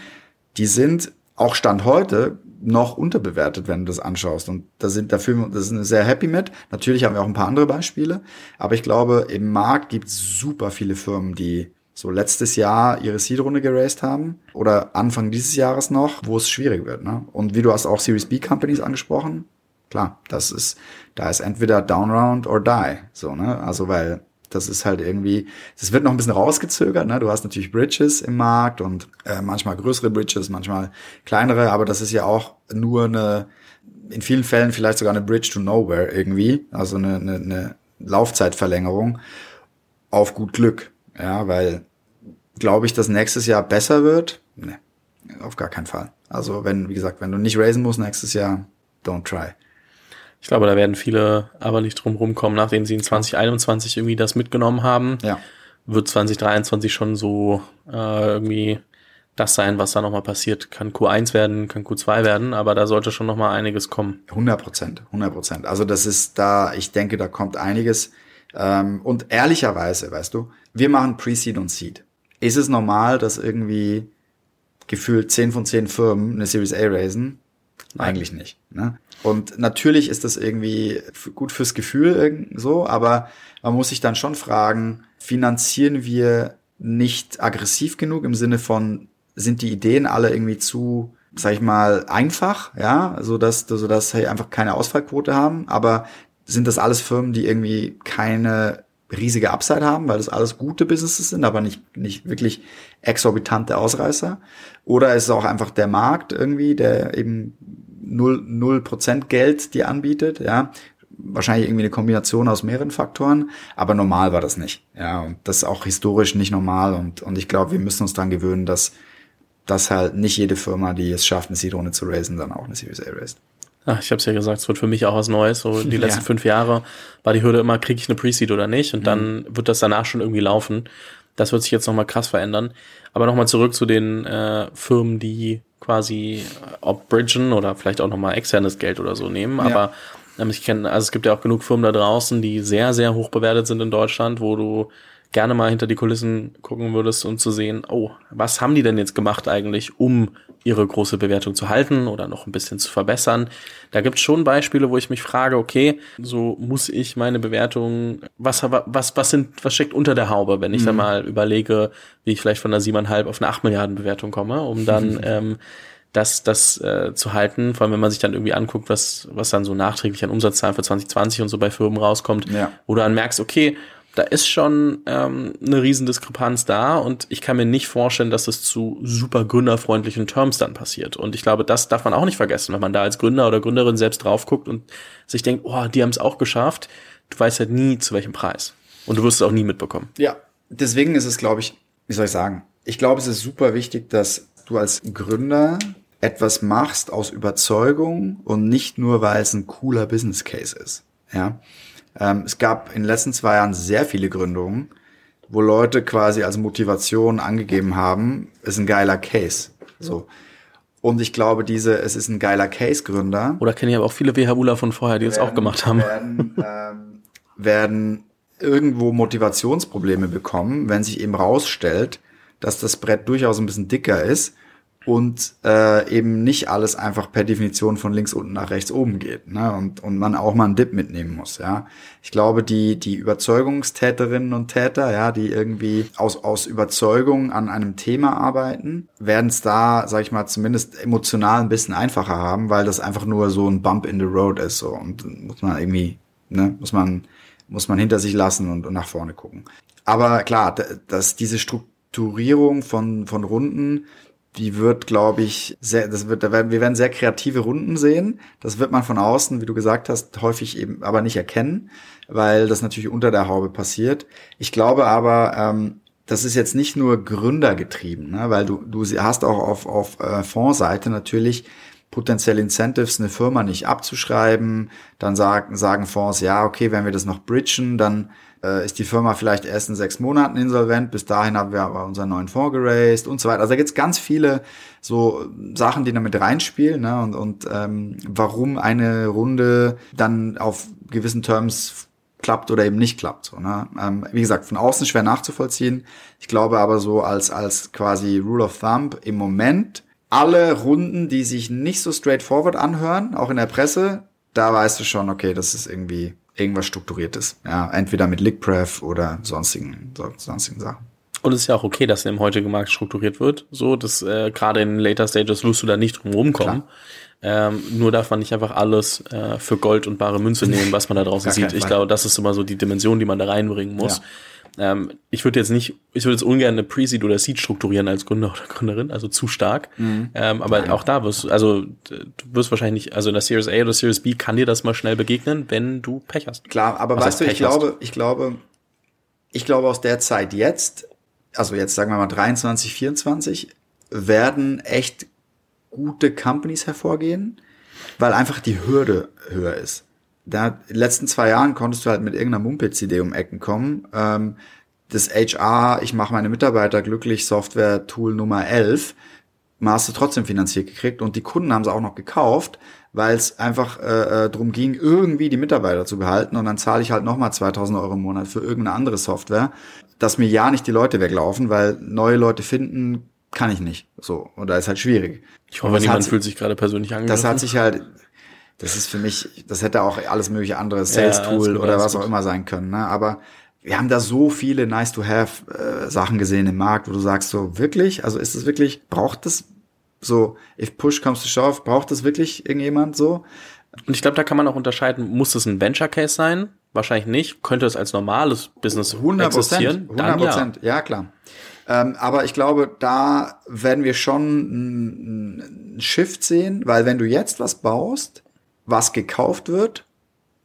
die sind auch Stand heute noch unterbewertet, wenn du das anschaust. Und da sind dafür, das sind sehr happy mit. Natürlich haben wir auch ein paar andere Beispiele, aber ich glaube, im Markt gibt es super viele Firmen, die so letztes Jahr ihre Seed-Runde geraced haben oder Anfang dieses Jahres noch, wo es schwierig wird. Ne? Und wie du hast auch Series B Companies angesprochen, klar, das ist, da ist entweder Down Round or Die. So, ne? Also weil das ist halt irgendwie, das wird noch ein bisschen rausgezögert. Ne? Du hast natürlich Bridges im Markt und äh, manchmal größere Bridges, manchmal kleinere, aber das ist ja auch nur eine, in vielen Fällen vielleicht sogar eine Bridge to Nowhere irgendwie, also eine, eine, eine Laufzeitverlängerung auf gut Glück. Ja, weil glaube ich, dass nächstes Jahr besser wird? Ne, auf gar keinen Fall. Also wenn, wie gesagt, wenn du nicht raisen musst nächstes Jahr, don't try. Ich glaube, da werden viele aber nicht drum rumkommen, nachdem sie in 2021 irgendwie das mitgenommen haben. Ja. Wird 2023 schon so äh, irgendwie das sein, was da nochmal passiert. Kann Q1 werden, kann Q2 werden, aber da sollte schon nochmal einiges kommen. 100 Prozent, 100 Prozent. Also das ist da, ich denke, da kommt einiges. Ähm, und ehrlicherweise, weißt du, wir machen Pre-Seed und Seed. Ist es normal, dass irgendwie gefühlt 10 von 10 Firmen eine Series A raisen? Eigentlich nicht. Ne? Und natürlich ist das irgendwie gut fürs Gefühl so, aber man muss sich dann schon fragen, finanzieren wir nicht aggressiv genug im Sinne von, sind die Ideen alle irgendwie zu, sag ich mal, einfach, ja, so dass, so dass hey, einfach keine Ausfallquote haben, aber sind das alles Firmen, die irgendwie keine riesige Upside haben, weil das alles gute Businesses sind, aber nicht, nicht wirklich exorbitante Ausreißer? Oder ist es auch einfach der Markt irgendwie, der eben null null Prozent Geld dir anbietet, ja? Wahrscheinlich irgendwie eine Kombination aus mehreren Faktoren, aber normal war das nicht, ja? Und das ist auch historisch nicht normal und, und ich glaube, wir müssen uns dran gewöhnen, dass, dass halt nicht jede Firma, die es schafft, eine Seed-Runde zu raisen, dann auch eine Series A raised. Ach, ich habe es ja gesagt, es wird für mich auch was Neues. So die letzten ja. fünf Jahre war die Hürde immer, kriege ich eine Pre-Seed oder nicht? Und mhm. dann wird das danach schon irgendwie laufen. Das wird sich jetzt nochmal krass verändern. Aber nochmal zurück zu den äh, Firmen, die quasi äh, ob bridgen oder vielleicht auch nochmal externes Geld oder so nehmen. Ja. Aber ähm, ich kenne, also es gibt ja auch genug Firmen da draußen, die sehr, sehr hoch bewertet sind in Deutschland, wo du gerne mal hinter die Kulissen gucken würdest, um zu sehen, oh, was haben die denn jetzt gemacht eigentlich, um ihre große Bewertung zu halten oder noch ein bisschen zu verbessern. Da gibt es schon Beispiele, wo ich mich frage, okay, so muss ich meine Bewertung, was, was, was sind, was steckt unter der Haube, wenn ich mhm. dann mal überlege, wie ich vielleicht von einer siebeneinhalb auf eine acht Milliarden Bewertung komme, um dann ähm, das, das äh, zu halten, vor allem wenn man sich dann irgendwie anguckt, was, was dann so nachträglich an Umsatzzahlen für 2020 und so bei Firmen rauskommt, Ja. wo du dann merkst, okay, da ist schon ähm, eine Riesendiskrepanz da und ich kann mir nicht vorstellen, dass das zu super gründerfreundlichen Terms dann passiert. Und ich glaube, das darf man auch nicht vergessen, wenn man da als Gründer oder Gründerin selbst drauf guckt und sich denkt, oh, die haben es auch geschafft. Du weißt halt nie, zu welchem Preis. Und du wirst es auch nie mitbekommen. Ja, deswegen ist es, glaube ich, wie soll ich sagen? Ich glaube, es ist super wichtig, dass du als Gründer etwas machst aus Überzeugung und nicht nur, weil es ein cooler Business Case ist. Ja, ähm, es gab in den letzten zwei Jahren sehr viele Gründungen, wo Leute quasi als Motivation angegeben haben, ist ein geiler Case. So. Und ich glaube, diese, es ist ein geiler Case-Gründer, Oder kenne ich aber auch viele WHUler von vorher, die das auch gemacht haben. werden, ähm, werden irgendwo Motivationsprobleme bekommen, wenn sich eben rausstellt, dass das Brett durchaus ein bisschen dicker ist und äh, eben nicht alles einfach per Definition von links unten nach rechts oben geht ne? und, und man auch mal einen Dip mitnehmen muss. Ja, Ich glaube, die, die Überzeugungstäterinnen und Täter, ja, die irgendwie aus, aus Überzeugung an einem Thema arbeiten, werden es da, sag ich mal, zumindest emotional ein bisschen einfacher haben, weil das einfach nur so ein Bump in the Road ist so und muss man irgendwie, ne, muss man muss man hinter sich lassen und, und nach vorne gucken. Aber klar, dass diese Strukturierung von, von Runden, die wird, glaube ich, sehr, das wird, da werden, wir werden sehr kreative Runden sehen. Das wird man von außen, wie du gesagt hast, häufig eben aber nicht erkennen, weil das natürlich unter der Haube passiert. Ich glaube aber, ähm, das ist jetzt nicht nur gründergetrieben, ne? weil du, du hast auch auf, auf äh, Fondsseite natürlich potenzielle Incentives, eine Firma nicht abzuschreiben. Dann sagen, sagen Fonds, ja, okay, wenn wir das noch bridgen, dann äh, ist die Firma vielleicht erst in sechs Monaten insolvent. Bis dahin haben wir aber unseren neuen Fonds geraced und so weiter. Also da gibt's ganz viele so Sachen, die damit reinspielen ne? und, und ähm, warum eine Runde dann auf gewissen Terms klappt oder eben nicht klappt. So, ne? ähm, wie gesagt, von außen schwer nachzuvollziehen. Ich glaube aber so als, als quasi Rule of Thumb im Moment alle Runden, die sich nicht so straightforward anhören, auch in der Presse, da weißt du schon, okay, das ist irgendwie irgendwas Strukturiertes. Ja, entweder mit Lickpref oder sonstigen, so- sonstigen Sachen. Und es ist ja auch okay, dass im heutigen Markt strukturiert wird. So, dass äh, gerade in Later Stages wirst du da nicht drum rumkommen. Ähm, nur darf man nicht einfach alles äh, für Gold und bare Münze nehmen, was man da draußen sieht. Ich glaube, das ist immer so die Dimension, die man da reinbringen muss. Ähm, ich würde jetzt nicht, ich würde jetzt ungern eine Pre-Seed oder Seed strukturieren als Gründer oder Gründerin, also zu stark. Mhm. Ähm, aber auch da wirst du, also du wirst wahrscheinlich nicht, also in der Series A oder Series B kann dir das mal schnell begegnen, wenn du Pech hast. Klar, aber Was weißt du, ich hast? glaube, ich glaube, ich glaube aus der Zeit jetzt, also jetzt sagen wir mal 23, 24, werden echt gute Companies hervorgehen, weil einfach die Hürde höher ist. Da, in den letzten zwei Jahren konntest du halt mit irgendeiner Mumpitz-Idee um Ecken kommen. Ähm, das HR, ich mache meine Mitarbeiter glücklich, Software-Tool Nummer 11, mal hast du trotzdem finanziert gekriegt und die Kunden haben sie auch noch gekauft, weil es einfach äh, äh, darum ging, irgendwie die Mitarbeiter zu behalten und dann zahle ich halt nochmal 2000 Euro im Monat für irgendeine andere Software, dass mir ja nicht die Leute weglaufen, weil neue Leute finden kann ich nicht. So, und da ist halt schwierig. Ich hoffe, niemand fühlt sich gerade persönlich angegriffen. das hat sich halt, das ist für mich, das hätte auch alles mögliche andere Sales-Tool gut, oder was auch immer sein können. Ne? Aber wir haben da so viele nice-to-have äh, Sachen gesehen im Markt, wo du sagst, so wirklich, also ist es wirklich, braucht das so, if push comes to shove, braucht das wirklich irgendjemand so? Und ich glaube, da kann man auch unterscheiden, muss es ein Venture Case sein? Wahrscheinlich nicht. Könnte es als normales Business 100 existieren? Prozent, Dann 100 Prozent, ja. klar. Ähm, aber ich glaube, da werden wir schon einen Shift sehen, weil wenn du jetzt was baust, was gekauft wird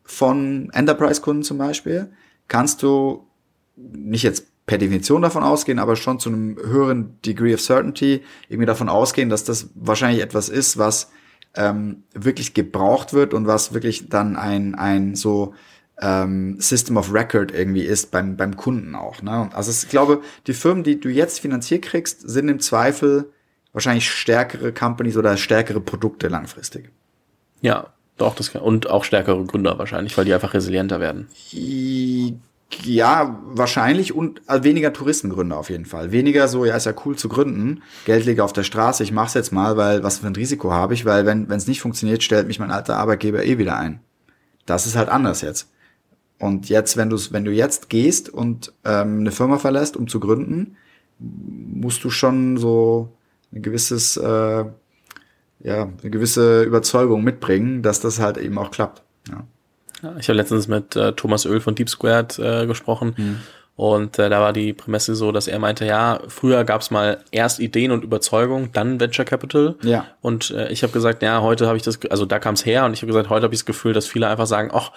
von Enterprise-Kunden zum Beispiel, kannst du nicht jetzt per Definition davon ausgehen, aber schon zu einem höheren Degree of Certainty irgendwie davon ausgehen, dass das wahrscheinlich etwas ist, was ähm, wirklich gebraucht wird und was wirklich dann ein, ein so ähm, System of Record irgendwie ist beim, beim Kunden auch. Ne? Also ich glaube, die Firmen, die du jetzt finanziert kriegst, sind im Zweifel wahrscheinlich stärkere Companies oder stärkere Produkte langfristig. Ja, doch, das kann, und auch stärkere Gründer wahrscheinlich, weil die einfach resilienter werden. Ja, wahrscheinlich und also weniger Touristengründer auf jeden Fall. Weniger so, ja, ist ja cool zu gründen. Geld liegt auf der Straße, ich mach's jetzt mal, weil was für ein Risiko habe ich, weil wenn es nicht funktioniert, stellt mich mein alter Arbeitgeber eh wieder ein. Das ist halt anders jetzt. Und jetzt, wenn du wenn du jetzt gehst und ähm, eine Firma verlässt, um zu gründen, musst du schon so ein gewisses äh, ja, eine gewisse Überzeugung mitbringen, dass das halt eben auch klappt. Ja. Ich habe letztens mit äh, Thomas Öl von Deep Squared äh, gesprochen. Mhm. Und äh, da war die Prämisse so, dass er meinte, ja, früher gab es mal erst Ideen und Überzeugung, dann Venture Capital. Ja. Und äh, ich habe gesagt, ja, heute habe ich das, also da kam es her und ich habe gesagt, heute habe ich das Gefühl, dass viele einfach sagen, ach,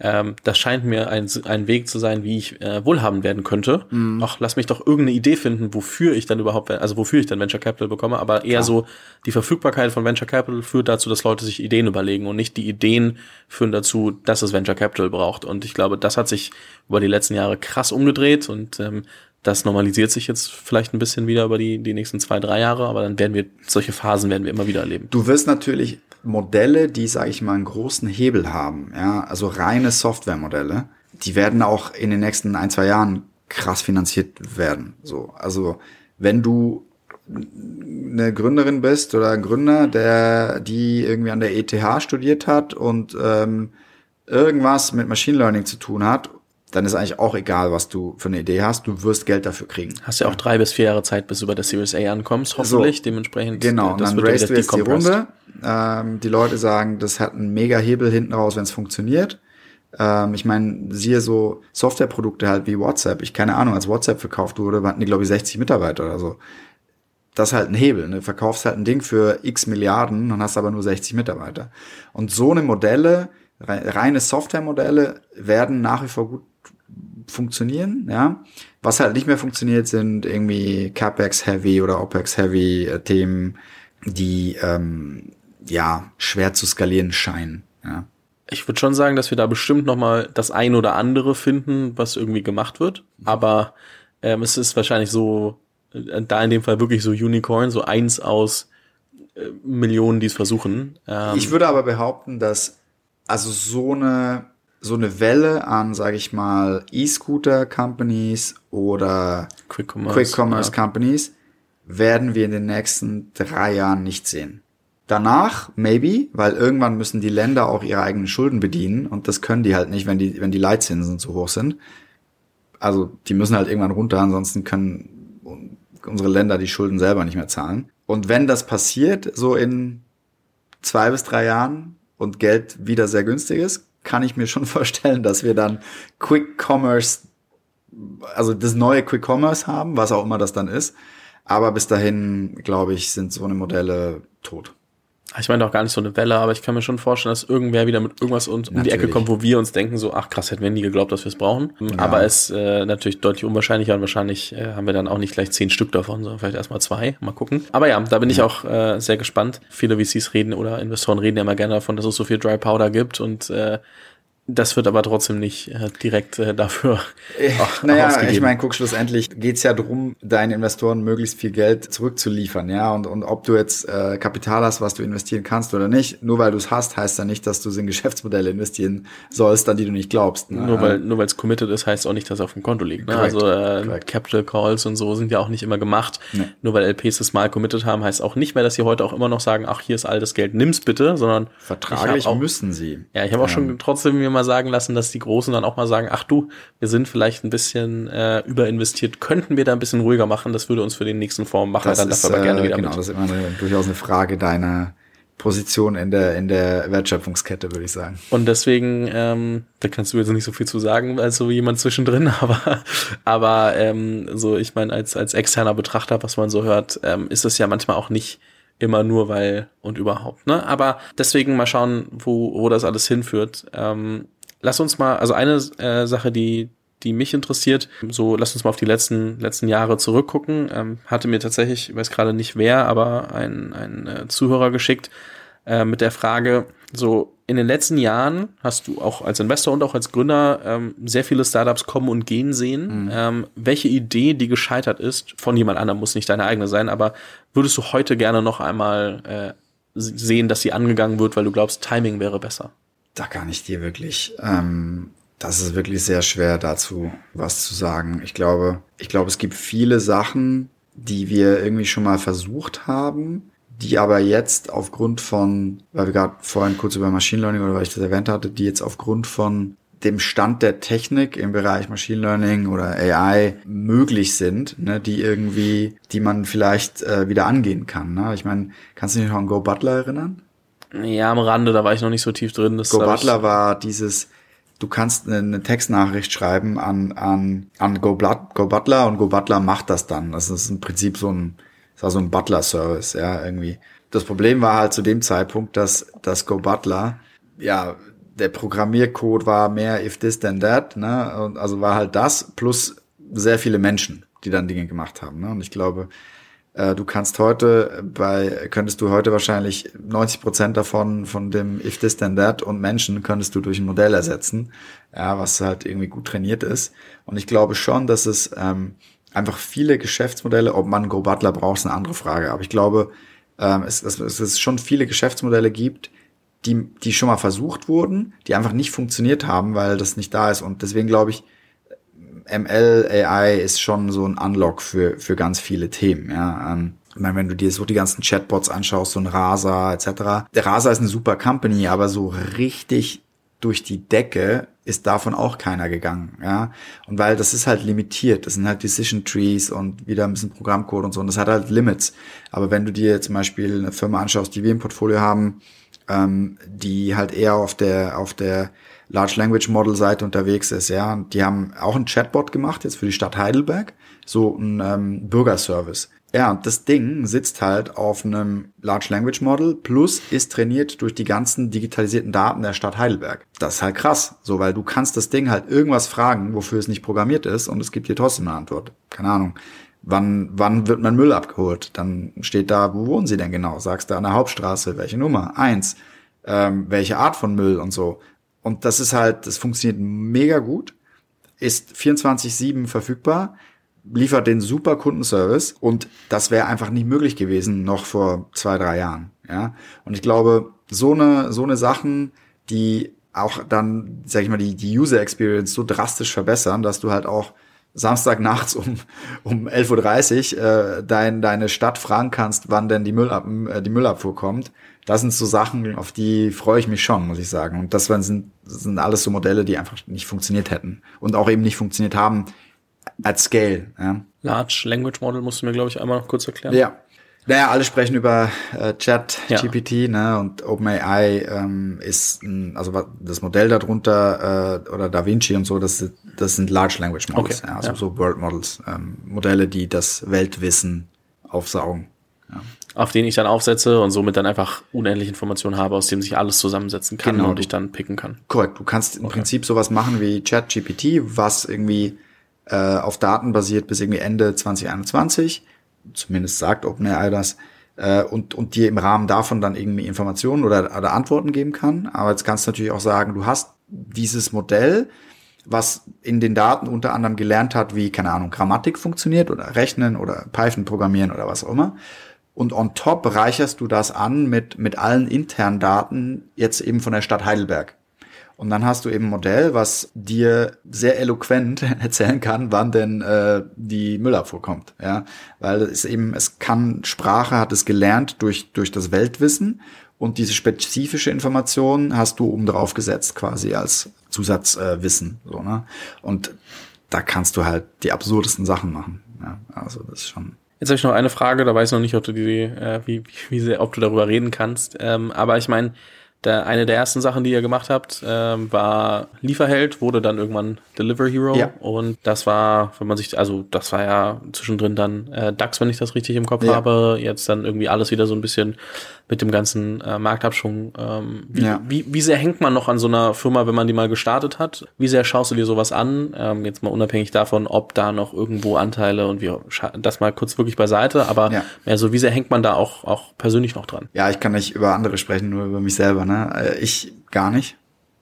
ähm, das scheint mir ein, ein Weg zu sein, wie ich äh, wohlhabend werden könnte. Mhm. Ach, lass mich doch irgendeine Idee finden, wofür ich dann überhaupt, also wofür ich dann Venture Capital bekomme. Aber eher Klar. so die Verfügbarkeit von Venture Capital führt dazu, dass Leute sich Ideen überlegen und nicht die Ideen führen dazu, dass es Venture Capital braucht. Und ich glaube, das hat sich über die letzten Jahre krass umgedreht und ähm, das normalisiert sich jetzt vielleicht ein bisschen wieder über die, die nächsten zwei, drei Jahre, aber dann werden wir, solche Phasen werden wir immer wieder erleben. Du wirst natürlich Modelle, die, sage ich mal, einen großen Hebel haben, ja, also reine Softwaremodelle, die werden auch in den nächsten ein, zwei Jahren krass finanziert werden. So, also wenn du eine Gründerin bist oder ein Gründer, der die irgendwie an der ETH studiert hat und ähm, irgendwas mit Machine Learning zu tun hat dann ist eigentlich auch egal, was du für eine Idee hast. Du wirst Geld dafür kriegen. Hast ja auch drei bis vier Jahre Zeit, bis du bei der Series A ankommst, hoffentlich. So, Dementsprechend. Genau, das und dann raced du jetzt die Runde. Ähm, die Leute sagen, das hat einen mega Hebel hinten raus, wenn es funktioniert. Ähm, ich meine, siehe so Softwareprodukte halt wie WhatsApp. Ich keine Ahnung, als WhatsApp verkauft wurde, hatten die, glaube ich, 60 Mitarbeiter oder so. Das ist halt ein Hebel. Ne? Du verkaufst halt ein Ding für x Milliarden und hast aber nur 60 Mitarbeiter. Und so eine Modelle, reine Softwaremodelle, werden nach wie vor gut funktionieren, ja. Was halt nicht mehr funktioniert, sind irgendwie CapEx-heavy oder OpEx-heavy äh, die ähm, ja schwer zu skalieren scheinen, ja. Ich würde schon sagen, dass wir da bestimmt noch mal das ein oder andere finden, was irgendwie gemacht wird. Aber ähm, es ist wahrscheinlich so, äh, da in dem Fall wirklich so Unicorn, so eins aus äh, Millionen, die es versuchen. Ähm, ich würde aber behaupten, dass also so eine so eine Welle an, sage ich mal, E-Scooter-Companies oder Quick-Commerce-Companies Quick ja. werden wir in den nächsten drei Jahren nicht sehen. Danach, maybe, weil irgendwann müssen die Länder auch ihre eigenen Schulden bedienen und das können die halt nicht, wenn die, wenn die Leitzinsen zu hoch sind. Also die müssen halt irgendwann runter, ansonsten können unsere Länder die Schulden selber nicht mehr zahlen. Und wenn das passiert, so in zwei bis drei Jahren und Geld wieder sehr günstig ist, kann ich mir schon vorstellen, dass wir dann Quick Commerce, also das neue Quick Commerce haben, was auch immer das dann ist. Aber bis dahin, glaube ich, sind so eine Modelle tot. Ich meine doch gar nicht so eine Welle, aber ich kann mir schon vorstellen, dass irgendwer wieder mit irgendwas um natürlich. die Ecke kommt, wo wir uns denken, so, ach krass, hätten wir nie geglaubt, dass wir es brauchen. Ja. Aber es äh, natürlich deutlich unwahrscheinlicher und wahrscheinlich äh, haben wir dann auch nicht gleich zehn Stück davon, sondern vielleicht erstmal zwei. Mal gucken. Aber ja, da bin ich auch äh, sehr gespannt. Viele VCs reden oder Investoren reden ja immer gerne davon, dass es so viel Dry Powder gibt und äh, das wird aber trotzdem nicht äh, direkt äh, dafür. Äh, naja, ich meine, guck, schlussendlich geht's ja drum, deinen Investoren möglichst viel Geld zurückzuliefern, ja. Und, und ob du jetzt äh, Kapital hast, was du investieren kannst oder nicht, nur weil du es hast, heißt ja nicht, dass du es in Geschäftsmodelle investieren sollst, an die du nicht glaubst. Ne? Nur weil nur weil es committed ist, heißt auch nicht, dass es auf dem Konto liegt. Ne? also äh, Capital Calls und so sind ja auch nicht immer gemacht. Nee. Nur weil LPs es mal committed haben, heißt auch nicht mehr, dass sie heute auch immer noch sagen, ach, hier ist all das Geld, nimm's bitte, sondern vertraglich auch, müssen sie. Ja, ich habe auch ähm, schon trotzdem mir mal sagen lassen, dass die Großen dann auch mal sagen, ach du, wir sind vielleicht ein bisschen äh, überinvestiert, könnten wir da ein bisschen ruhiger machen, das würde uns für den nächsten Fonds machen, das dann ist, aber gerne wieder genau, mit. das ist immer eine, durchaus eine Frage deiner Position in der in der Wertschöpfungskette, würde ich sagen. Und deswegen, ähm, da kannst du jetzt nicht so viel zu sagen, als so jemand zwischendrin, aber aber ähm, so, ich meine, als als externer Betrachter, was man so hört, ähm, ist es ja manchmal auch nicht immer nur weil und überhaupt. Ne? Aber deswegen mal schauen, wo, wo das alles hinführt. Ähm, lass uns mal, also eine äh, Sache, die die mich interessiert. So, lass uns mal auf die letzten, letzten Jahre zurückgucken. Ähm, hatte mir tatsächlich, ich weiß gerade nicht wer, aber ein, ein äh, Zuhörer geschickt äh, mit der Frage, so in den letzten Jahren hast du auch als Investor und auch als Gründer ähm, sehr viele Startups kommen und gehen sehen. Mhm. Ähm, welche Idee, die gescheitert ist, von jemand anderem muss nicht deine eigene sein, aber würdest du heute gerne noch einmal äh, sehen, dass sie angegangen wird, weil du glaubst, Timing wäre besser? Da kann ich dir wirklich, ähm, das ist wirklich sehr schwer dazu was zu sagen. Ich glaube, ich glaube, es gibt viele Sachen, die wir irgendwie schon mal versucht haben, die aber jetzt aufgrund von, weil wir gerade vorhin kurz über Machine Learning oder weil ich das erwähnt hatte, die jetzt aufgrund von dem Stand der Technik im Bereich Machine Learning oder AI möglich sind, ne, die irgendwie, die man vielleicht äh, wieder angehen kann. Ne? Ich meine, kannst du dich noch an Go Butler erinnern? Ja, am Rande, da war ich noch nicht so tief drin. Das Go Butler war dieses, du kannst eine, Textnachricht schreiben an, an, an Go, Go Butler und Go Butler macht das dann. Das ist im Prinzip so ein, das war so ein Butler-Service, ja, irgendwie. Das Problem war halt zu dem Zeitpunkt, dass, dass Go Butler, ja, der Programmiercode war mehr if this then that, ne, und also war halt das plus sehr viele Menschen, die dann Dinge gemacht haben, ne, und ich glaube, äh, du kannst heute bei, könntest du heute wahrscheinlich 90 Prozent davon, von dem if this then that und Menschen könntest du durch ein Modell ersetzen, ja, was halt irgendwie gut trainiert ist. Und ich glaube schon, dass es ähm, einfach viele Geschäftsmodelle, ob man Go Butler braucht, ist eine andere Frage. Aber ich glaube, ähm, es, es, es schon viele Geschäftsmodelle gibt, die, die schon mal versucht wurden, die einfach nicht funktioniert haben, weil das nicht da ist. Und deswegen glaube ich, ML, AI ist schon so ein Unlock für, für ganz viele Themen. Ja. Ähm, ich meine, wenn du dir so die ganzen Chatbots anschaust, so ein Rasa etc. Der Rasa ist eine super Company, aber so richtig durch die Decke ist davon auch keiner gegangen, ja. Und weil das ist halt limitiert, das sind halt Decision Trees und wieder ein bisschen Programmcode und so, und das hat halt Limits. Aber wenn du dir zum Beispiel eine Firma anschaust, die wir im Portfolio haben, ähm, die halt eher auf der, auf der Large Language Model Seite unterwegs ist, ja. Und die haben auch ein Chatbot gemacht jetzt für die Stadt Heidelberg, so ein ähm, Bürgerservice. Ja, das Ding sitzt halt auf einem Large Language Model plus ist trainiert durch die ganzen digitalisierten Daten der Stadt Heidelberg. Das ist halt krass, so weil du kannst das Ding halt irgendwas fragen, wofür es nicht programmiert ist und es gibt dir trotzdem eine Antwort. Keine Ahnung. Wann, wann wird mein Müll abgeholt? Dann steht da, wo wohnen Sie denn genau? Sagst du an der Hauptstraße, welche Nummer? Eins. Ähm, welche Art von Müll und so. Und das ist halt, das funktioniert mega gut, ist 24-7 verfügbar, liefert den super Kundenservice und das wäre einfach nicht möglich gewesen noch vor zwei, drei Jahren. Ja. Und ich glaube, so eine, so eine Sachen, die auch dann, sag ich mal, die, die User Experience so drastisch verbessern, dass du halt auch Samstag nachts um, um 11.30 Uhr äh, dein, deine Stadt fragen kannst, wann denn die, Müllab äh, die Müllabfuhr kommt das sind so Sachen, auf die freue ich mich schon, muss ich sagen. Und das sind, sind alles so Modelle, die einfach nicht funktioniert hätten und auch eben nicht funktioniert haben at scale. Ja. Large Language Model musst du mir, glaube ich, einmal noch kurz erklären. Ja. Naja, alle sprechen über äh, Chat, ja. GPT, ne? Und OpenAI ähm, ist ein, also das Modell darunter äh, oder Da Vinci und so, das, das sind Large Language Models, okay. ja, also ja. so World Models, ähm, Modelle, die das Weltwissen aufsaugen. Ja auf den ich dann aufsetze und somit dann einfach unendlich Informationen habe, aus dem sich alles zusammensetzen kann genau. und ich dann picken kann. Korrekt. Du kannst im okay. Prinzip sowas machen wie ChatGPT, was irgendwie äh, auf Daten basiert bis irgendwie Ende 2021. Zumindest sagt OpenAI das. Äh, und, und dir im Rahmen davon dann irgendwie Informationen oder, oder Antworten geben kann. Aber jetzt kannst du natürlich auch sagen, du hast dieses Modell, was in den Daten unter anderem gelernt hat, wie, keine Ahnung, Grammatik funktioniert oder Rechnen oder Python programmieren oder was auch immer und on top reicherst du das an mit, mit allen internen Daten jetzt eben von der Stadt Heidelberg. Und dann hast du eben ein Modell, was dir sehr eloquent erzählen kann, wann denn äh, die Müllabfuhr kommt. Ja, weil es eben, es kann Sprache, hat es gelernt durch durch das Weltwissen und diese spezifische Information hast du oben drauf gesetzt quasi als Zusatzwissen. Äh, so ne? Und da kannst du halt die absurdesten Sachen machen. Ja, also das ist schon Jetzt habe ich noch eine Frage, da weiß ich noch nicht, ob du die, äh, wie, wie sehr, ob du darüber reden kannst. Ähm, aber ich meine, der, eine der ersten Sachen, die ihr gemacht habt, ähm, war Lieferheld, wurde dann irgendwann Deliver Hero. Ja. Und das war, wenn man sich, also das war ja zwischendrin dann äh, DAX, wenn ich das richtig im Kopf ja. habe. Jetzt dann irgendwie alles wieder so ein bisschen mit dem ganzen äh, Marktabschwung. Ähm, wie, ja. wie, wie sehr hängt man noch an so einer Firma, wenn man die mal gestartet hat? Wie sehr schaust du dir sowas an? Ähm, jetzt mal unabhängig davon, ob da noch irgendwo Anteile und wir das mal kurz wirklich beiseite, aber ja. mehr so, wie sehr hängt man da auch, auch persönlich noch dran? Ja, ich kann nicht über andere sprechen, nur über mich selber. Ne? Äh, ich gar nicht.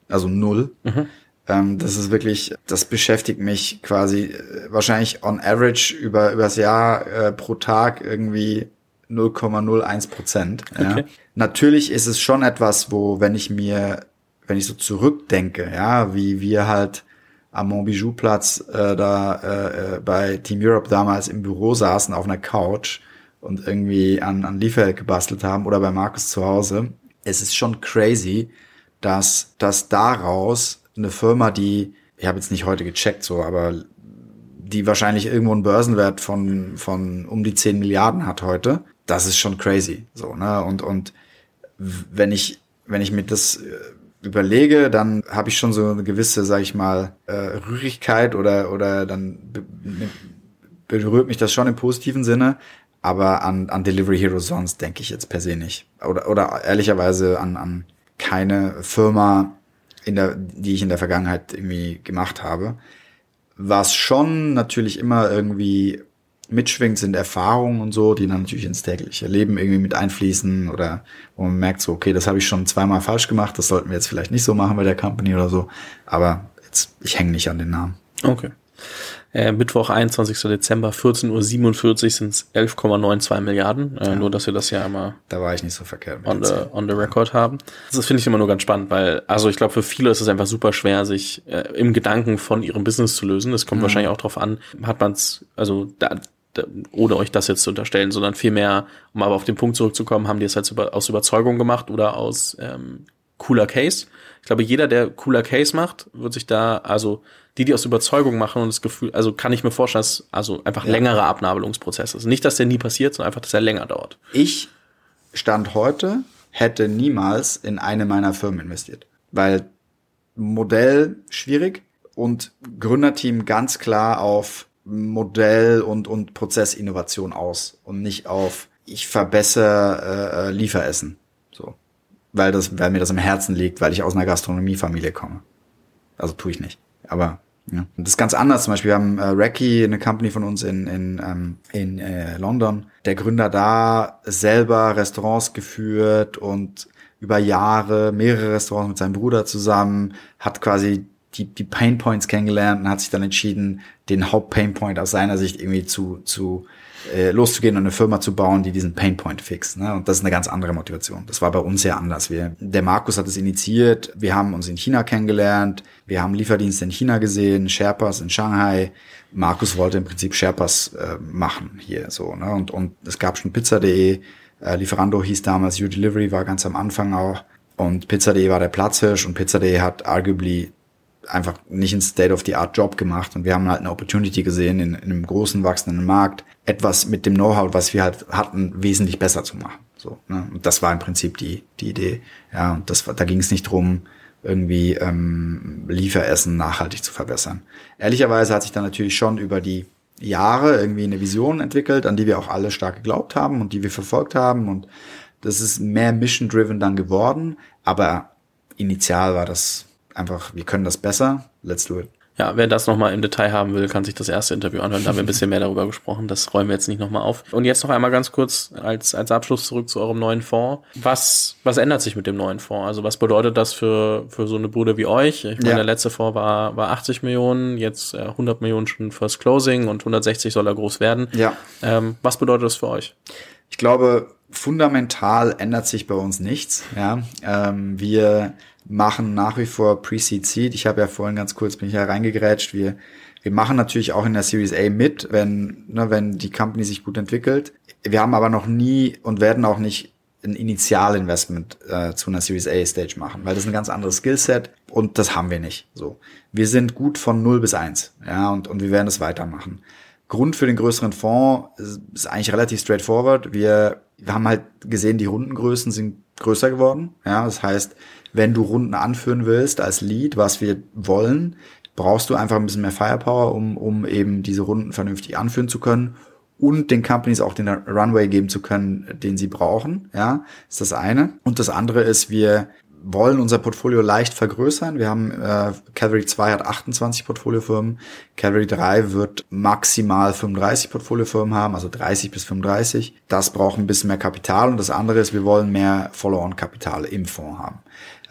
Also null. Mhm. Ähm, das ist wirklich, das beschäftigt mich quasi äh, wahrscheinlich on average über, über das Jahr äh, pro Tag irgendwie 0,01 Prozent. Ja. Okay. Natürlich ist es schon etwas, wo, wenn ich mir, wenn ich so zurückdenke, ja, wie wir halt am Montbijou-Platz äh, da äh, äh, bei Team Europe damals im Büro saßen auf einer Couch und irgendwie an, an Lieferheld gebastelt haben oder bei Markus zu Hause. Es ist schon crazy, dass, dass daraus eine Firma, die, ich habe jetzt nicht heute gecheckt, so, aber die wahrscheinlich irgendwo einen Börsenwert von, von um die 10 Milliarden hat heute, das ist schon crazy. So, ne? Und, und wenn ich, wenn ich mir das äh, überlege, dann habe ich schon so eine gewisse, sag ich mal, äh, Rührigkeit oder, oder dann berührt mich das schon im positiven Sinne. Aber an, an Delivery Hero sonst denke ich jetzt per se nicht. Oder, oder ehrlicherweise an, an keine Firma, in der, die ich in der Vergangenheit irgendwie gemacht habe. Was schon natürlich immer irgendwie mitschwingt, sind Erfahrungen und so, die dann natürlich ins tägliche Leben irgendwie mit einfließen oder wo man merkt so, okay, das habe ich schon zweimal falsch gemacht, das sollten wir jetzt vielleicht nicht so machen bei der Company oder so. Aber jetzt, ich hänge nicht an den Namen. Okay. Äh, Mittwoch, 21. Dezember, 14.47 Uhr sind es 11,92 Milliarden. Äh, ja. Nur, dass wir das ja immer da war ich nicht so verkehrt on, the, on the record haben. Das finde ich immer nur ganz spannend, weil, also ich glaube, für viele ist es einfach super schwer, sich äh, im Gedanken von ihrem Business zu lösen. Das kommt mhm. wahrscheinlich auch drauf an, hat man es, also da, ohne euch das jetzt zu unterstellen, sondern vielmehr, um aber auf den Punkt zurückzukommen, haben die es halt über, aus Überzeugung gemacht oder aus ähm, cooler Case. Ich glaube, jeder, der cooler Case macht, wird sich da, also die, die aus Überzeugung machen und das Gefühl, also kann ich mir vorstellen, dass also einfach ja. längere Abnabelungsprozesse ist. Nicht, dass der nie passiert, sondern einfach, dass er länger dauert. Ich stand heute, hätte niemals in eine meiner Firmen investiert. Weil Modell schwierig und Gründerteam ganz klar auf Modell und, und Prozessinnovation aus und nicht auf ich verbessere äh, äh, Lieferessen. So. Weil das, weil mir das im Herzen liegt, weil ich aus einer Gastronomiefamilie komme. Also tue ich nicht. Aber ja. Das ist ganz anders. Zum Beispiel, wir haben äh, Reki, eine Company von uns in, in, ähm, in äh, London. Der Gründer da selber Restaurants geführt und über Jahre mehrere Restaurants mit seinem Bruder zusammen, hat quasi die, die Pain Points kennengelernt und hat sich dann entschieden, den Haupt-Pain Point aus seiner Sicht irgendwie zu, zu äh, loszugehen und eine Firma zu bauen, die diesen Pain Point fixt. Ne? Und das ist eine ganz andere Motivation. Das war bei uns ja anders. Wir, der Markus hat es initiiert, wir haben uns in China kennengelernt, wir haben Lieferdienste in China gesehen, Sherpas in Shanghai. Markus wollte im Prinzip Sherpas äh, machen hier so. Ne? Und, und es gab schon Pizza.de, äh, Lieferando hieß damals, You Delivery war ganz am Anfang auch. Und Pizza.de war der Platzhirsch und Pizza.de hat arguably einfach nicht einen State-of-the-Art-Job gemacht und wir haben halt eine Opportunity gesehen, in, in einem großen, wachsenden Markt etwas mit dem Know-how, was wir halt hatten, wesentlich besser zu machen. So, ne? Und das war im Prinzip die, die Idee. Ja, und das, da ging es nicht drum, irgendwie ähm, Lieferessen nachhaltig zu verbessern. Ehrlicherweise hat sich dann natürlich schon über die Jahre irgendwie eine Vision entwickelt, an die wir auch alle stark geglaubt haben und die wir verfolgt haben. Und das ist mehr mission-driven dann geworden. Aber initial war das einfach, wir können das besser, let's do it. Ja, wer das nochmal im Detail haben will, kann sich das erste Interview anhören. Da haben wir ein bisschen mehr darüber gesprochen. Das räumen wir jetzt nicht nochmal auf. Und jetzt noch einmal ganz kurz als, als Abschluss zurück zu eurem neuen Fonds. Was, was ändert sich mit dem neuen Fonds? Also was bedeutet das für, für so eine Bude wie euch? Ich meine, ja. der letzte Fonds war, war 80 Millionen, jetzt 100 äh, Millionen schon fürs Closing und 160 soll er groß werden. Ja. Ähm, was bedeutet das für euch? Ich glaube, fundamental ändert sich bei uns nichts. Ja, ähm, wir machen nach wie vor Pre-Seed Seed. Ich habe ja vorhin ganz kurz bin ich ja reingegrätscht. Wir wir machen natürlich auch in der Series A mit, wenn ne, wenn die Company sich gut entwickelt. Wir haben aber noch nie und werden auch nicht ein Initialinvestment äh, zu einer Series A Stage machen, weil das ist ein ganz anderes Skillset und das haben wir nicht. So, wir sind gut von 0 bis 1, ja, und und wir werden es weitermachen. Grund für den größeren Fonds ist, ist eigentlich relativ straightforward. Wir, wir haben halt gesehen, die Rundengrößen sind größer geworden. Ja, das heißt, wenn du Runden anführen willst als Lead, was wir wollen, brauchst du einfach ein bisschen mehr Firepower, um, um eben diese Runden vernünftig anführen zu können und den Companies auch den Runway geben zu können, den sie brauchen. Ja, ist das eine. Und das andere ist, wir wollen unser Portfolio leicht vergrößern. Wir haben äh, Cavalry 2 hat 28 Portfoliofirmen, Cavalry 3 wird maximal 35 Portfoliofirmen haben, also 30 bis 35. Das braucht ein bisschen mehr Kapital und das andere ist, wir wollen mehr Follow-on-Kapital im Fonds haben.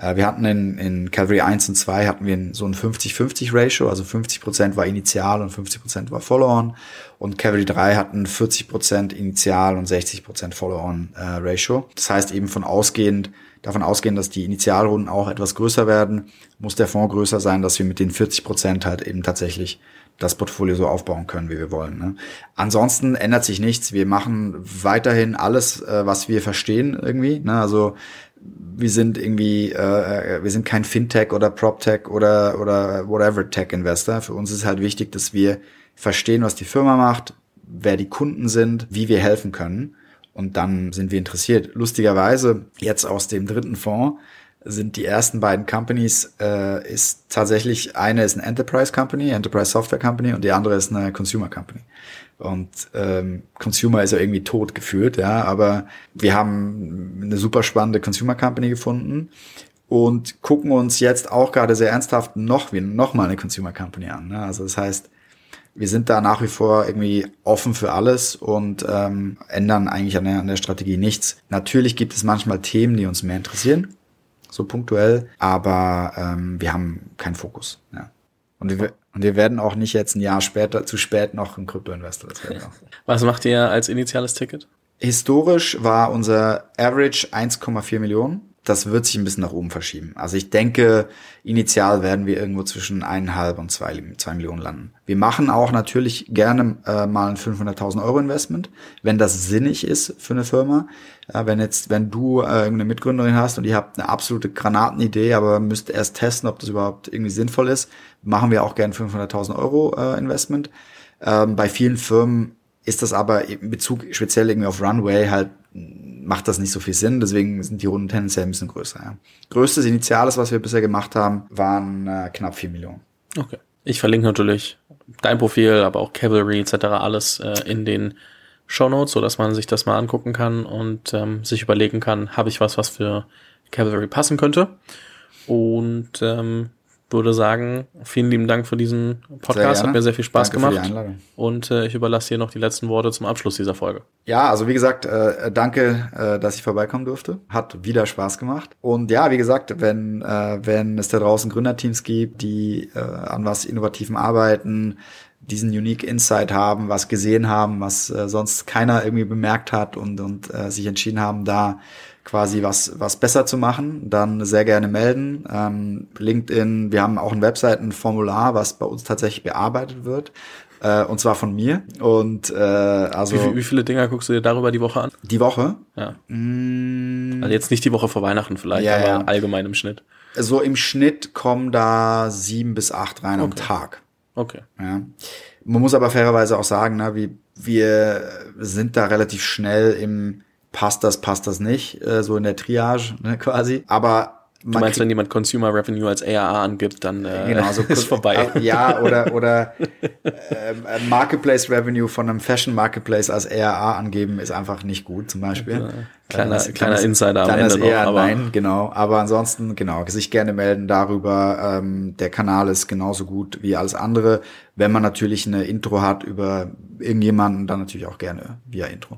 Äh, wir hatten in, in Cavalry 1 und 2 hatten wir so ein 50-50 Ratio, also 50% war initial und 50% war Follow-on und Cavalry 3 hatten 40% initial und 60% Follow-on äh, Ratio. Das heißt eben von ausgehend davon ausgehen, dass die Initialrunden auch etwas größer werden, muss der Fonds größer sein, dass wir mit den 40 Prozent halt eben tatsächlich das Portfolio so aufbauen können, wie wir wollen. Ne? Ansonsten ändert sich nichts. Wir machen weiterhin alles, äh, was wir verstehen irgendwie. Ne? Also wir sind irgendwie, äh, wir sind kein Fintech oder PropTech oder, oder whatever Tech-Investor. Für uns ist halt wichtig, dass wir verstehen, was die Firma macht, wer die Kunden sind, wie wir helfen können. Und dann sind wir interessiert. Lustigerweise, jetzt aus dem dritten Fonds, sind die ersten beiden Companies, äh, ist tatsächlich, eine ist eine Enterprise Company, Enterprise Software Company und die andere ist eine Consumer Company. Und ähm, Consumer ist ja irgendwie tot gefühlt, ja, aber wir haben eine super spannende Consumer Company gefunden und gucken uns jetzt auch gerade sehr ernsthaft noch, wie, noch mal eine Consumer Company an. Ne? Also das heißt, wir sind da nach wie vor irgendwie offen für alles und ähm, ändern eigentlich an der, an der Strategie nichts. Natürlich gibt es manchmal Themen, die uns mehr interessieren so punktuell, aber ähm, wir haben keinen Fokus. Ja. Und wir, und wir werden auch nicht jetzt ein Jahr später, zu spät noch ein Krypto-Investor. Was macht ihr als initiales Ticket? Historisch war unser Average 1,4 Millionen das wird sich ein bisschen nach oben verschieben. Also ich denke, initial werden wir irgendwo zwischen eineinhalb und zwei, zwei Millionen landen. Wir machen auch natürlich gerne äh, mal ein 500.000 Euro Investment, wenn das sinnig ist für eine Firma. Ja, wenn jetzt, wenn du äh, irgendeine Mitgründerin hast und ihr habt eine absolute Granatenidee, aber müsst erst testen, ob das überhaupt irgendwie sinnvoll ist, machen wir auch gerne 500.000 Euro äh, Investment. Ähm, bei vielen Firmen ist das aber in Bezug speziell irgendwie auf Runway halt macht das nicht so viel Sinn, deswegen sind die Runden tendenziell ein bisschen größer. Ja. Größtes Initiales, was wir bisher gemacht haben, waren äh, knapp vier Millionen. Okay. Ich verlinke natürlich dein Profil, aber auch Cavalry etc. alles äh, in den Show Notes, so dass man sich das mal angucken kann und ähm, sich überlegen kann, habe ich was, was für Cavalry passen könnte. Und ähm, würde sagen, vielen lieben Dank für diesen Podcast. Hat mir sehr viel Spaß Danke gemacht. Für die Einladung. Und äh, ich überlasse dir noch die letzten Worte zum Abschluss dieser Folge. Ja, also wie gesagt, äh, danke, äh, dass ich vorbeikommen durfte. Hat wieder Spaß gemacht. Und ja, wie gesagt, wenn, äh, wenn es da draußen Gründerteams gibt, die äh, an was Innovativem arbeiten, diesen Unique Insight haben, was gesehen haben, was äh, sonst keiner irgendwie bemerkt hat und, und äh, sich entschieden haben, da quasi was, was besser zu machen, dann sehr gerne melden. Ähm, LinkedIn, wir haben auch ein Webseitenformular, was bei uns tatsächlich bearbeitet wird. Äh, und zwar von mir. Und äh, also. Wie, wie, viele Dinger guckst du dir darüber die Woche an? Die Woche? Ja. Mm. Also jetzt nicht die Woche vor Weihnachten vielleicht, ja, aber ja. allgemein im Schnitt. So im Schnitt kommen da sieben bis acht rein okay. am Tag. Okay. Ja. Man muss aber fairerweise auch sagen, na, wie, wir sind da relativ schnell im passt das, passt das nicht, äh, so in der Triage ne, quasi. Aber Du meinst, wenn jemand Consumer Revenue als ARA angibt, dann äh, genau, also ist vorbei. Ja, oder, oder ähm, äh, Marketplace Revenue von einem Fashion Marketplace als ARA angeben, ist einfach nicht gut, zum Beispiel. Ja, kleiner das, kleiner ist, Insider am Ende ist eher noch, aber nein, genau. Aber ansonsten, genau, sich gerne melden darüber. Ähm, der Kanal ist genauso gut wie alles andere. Wenn man natürlich eine Intro hat über irgendjemanden, dann natürlich auch gerne via Intro.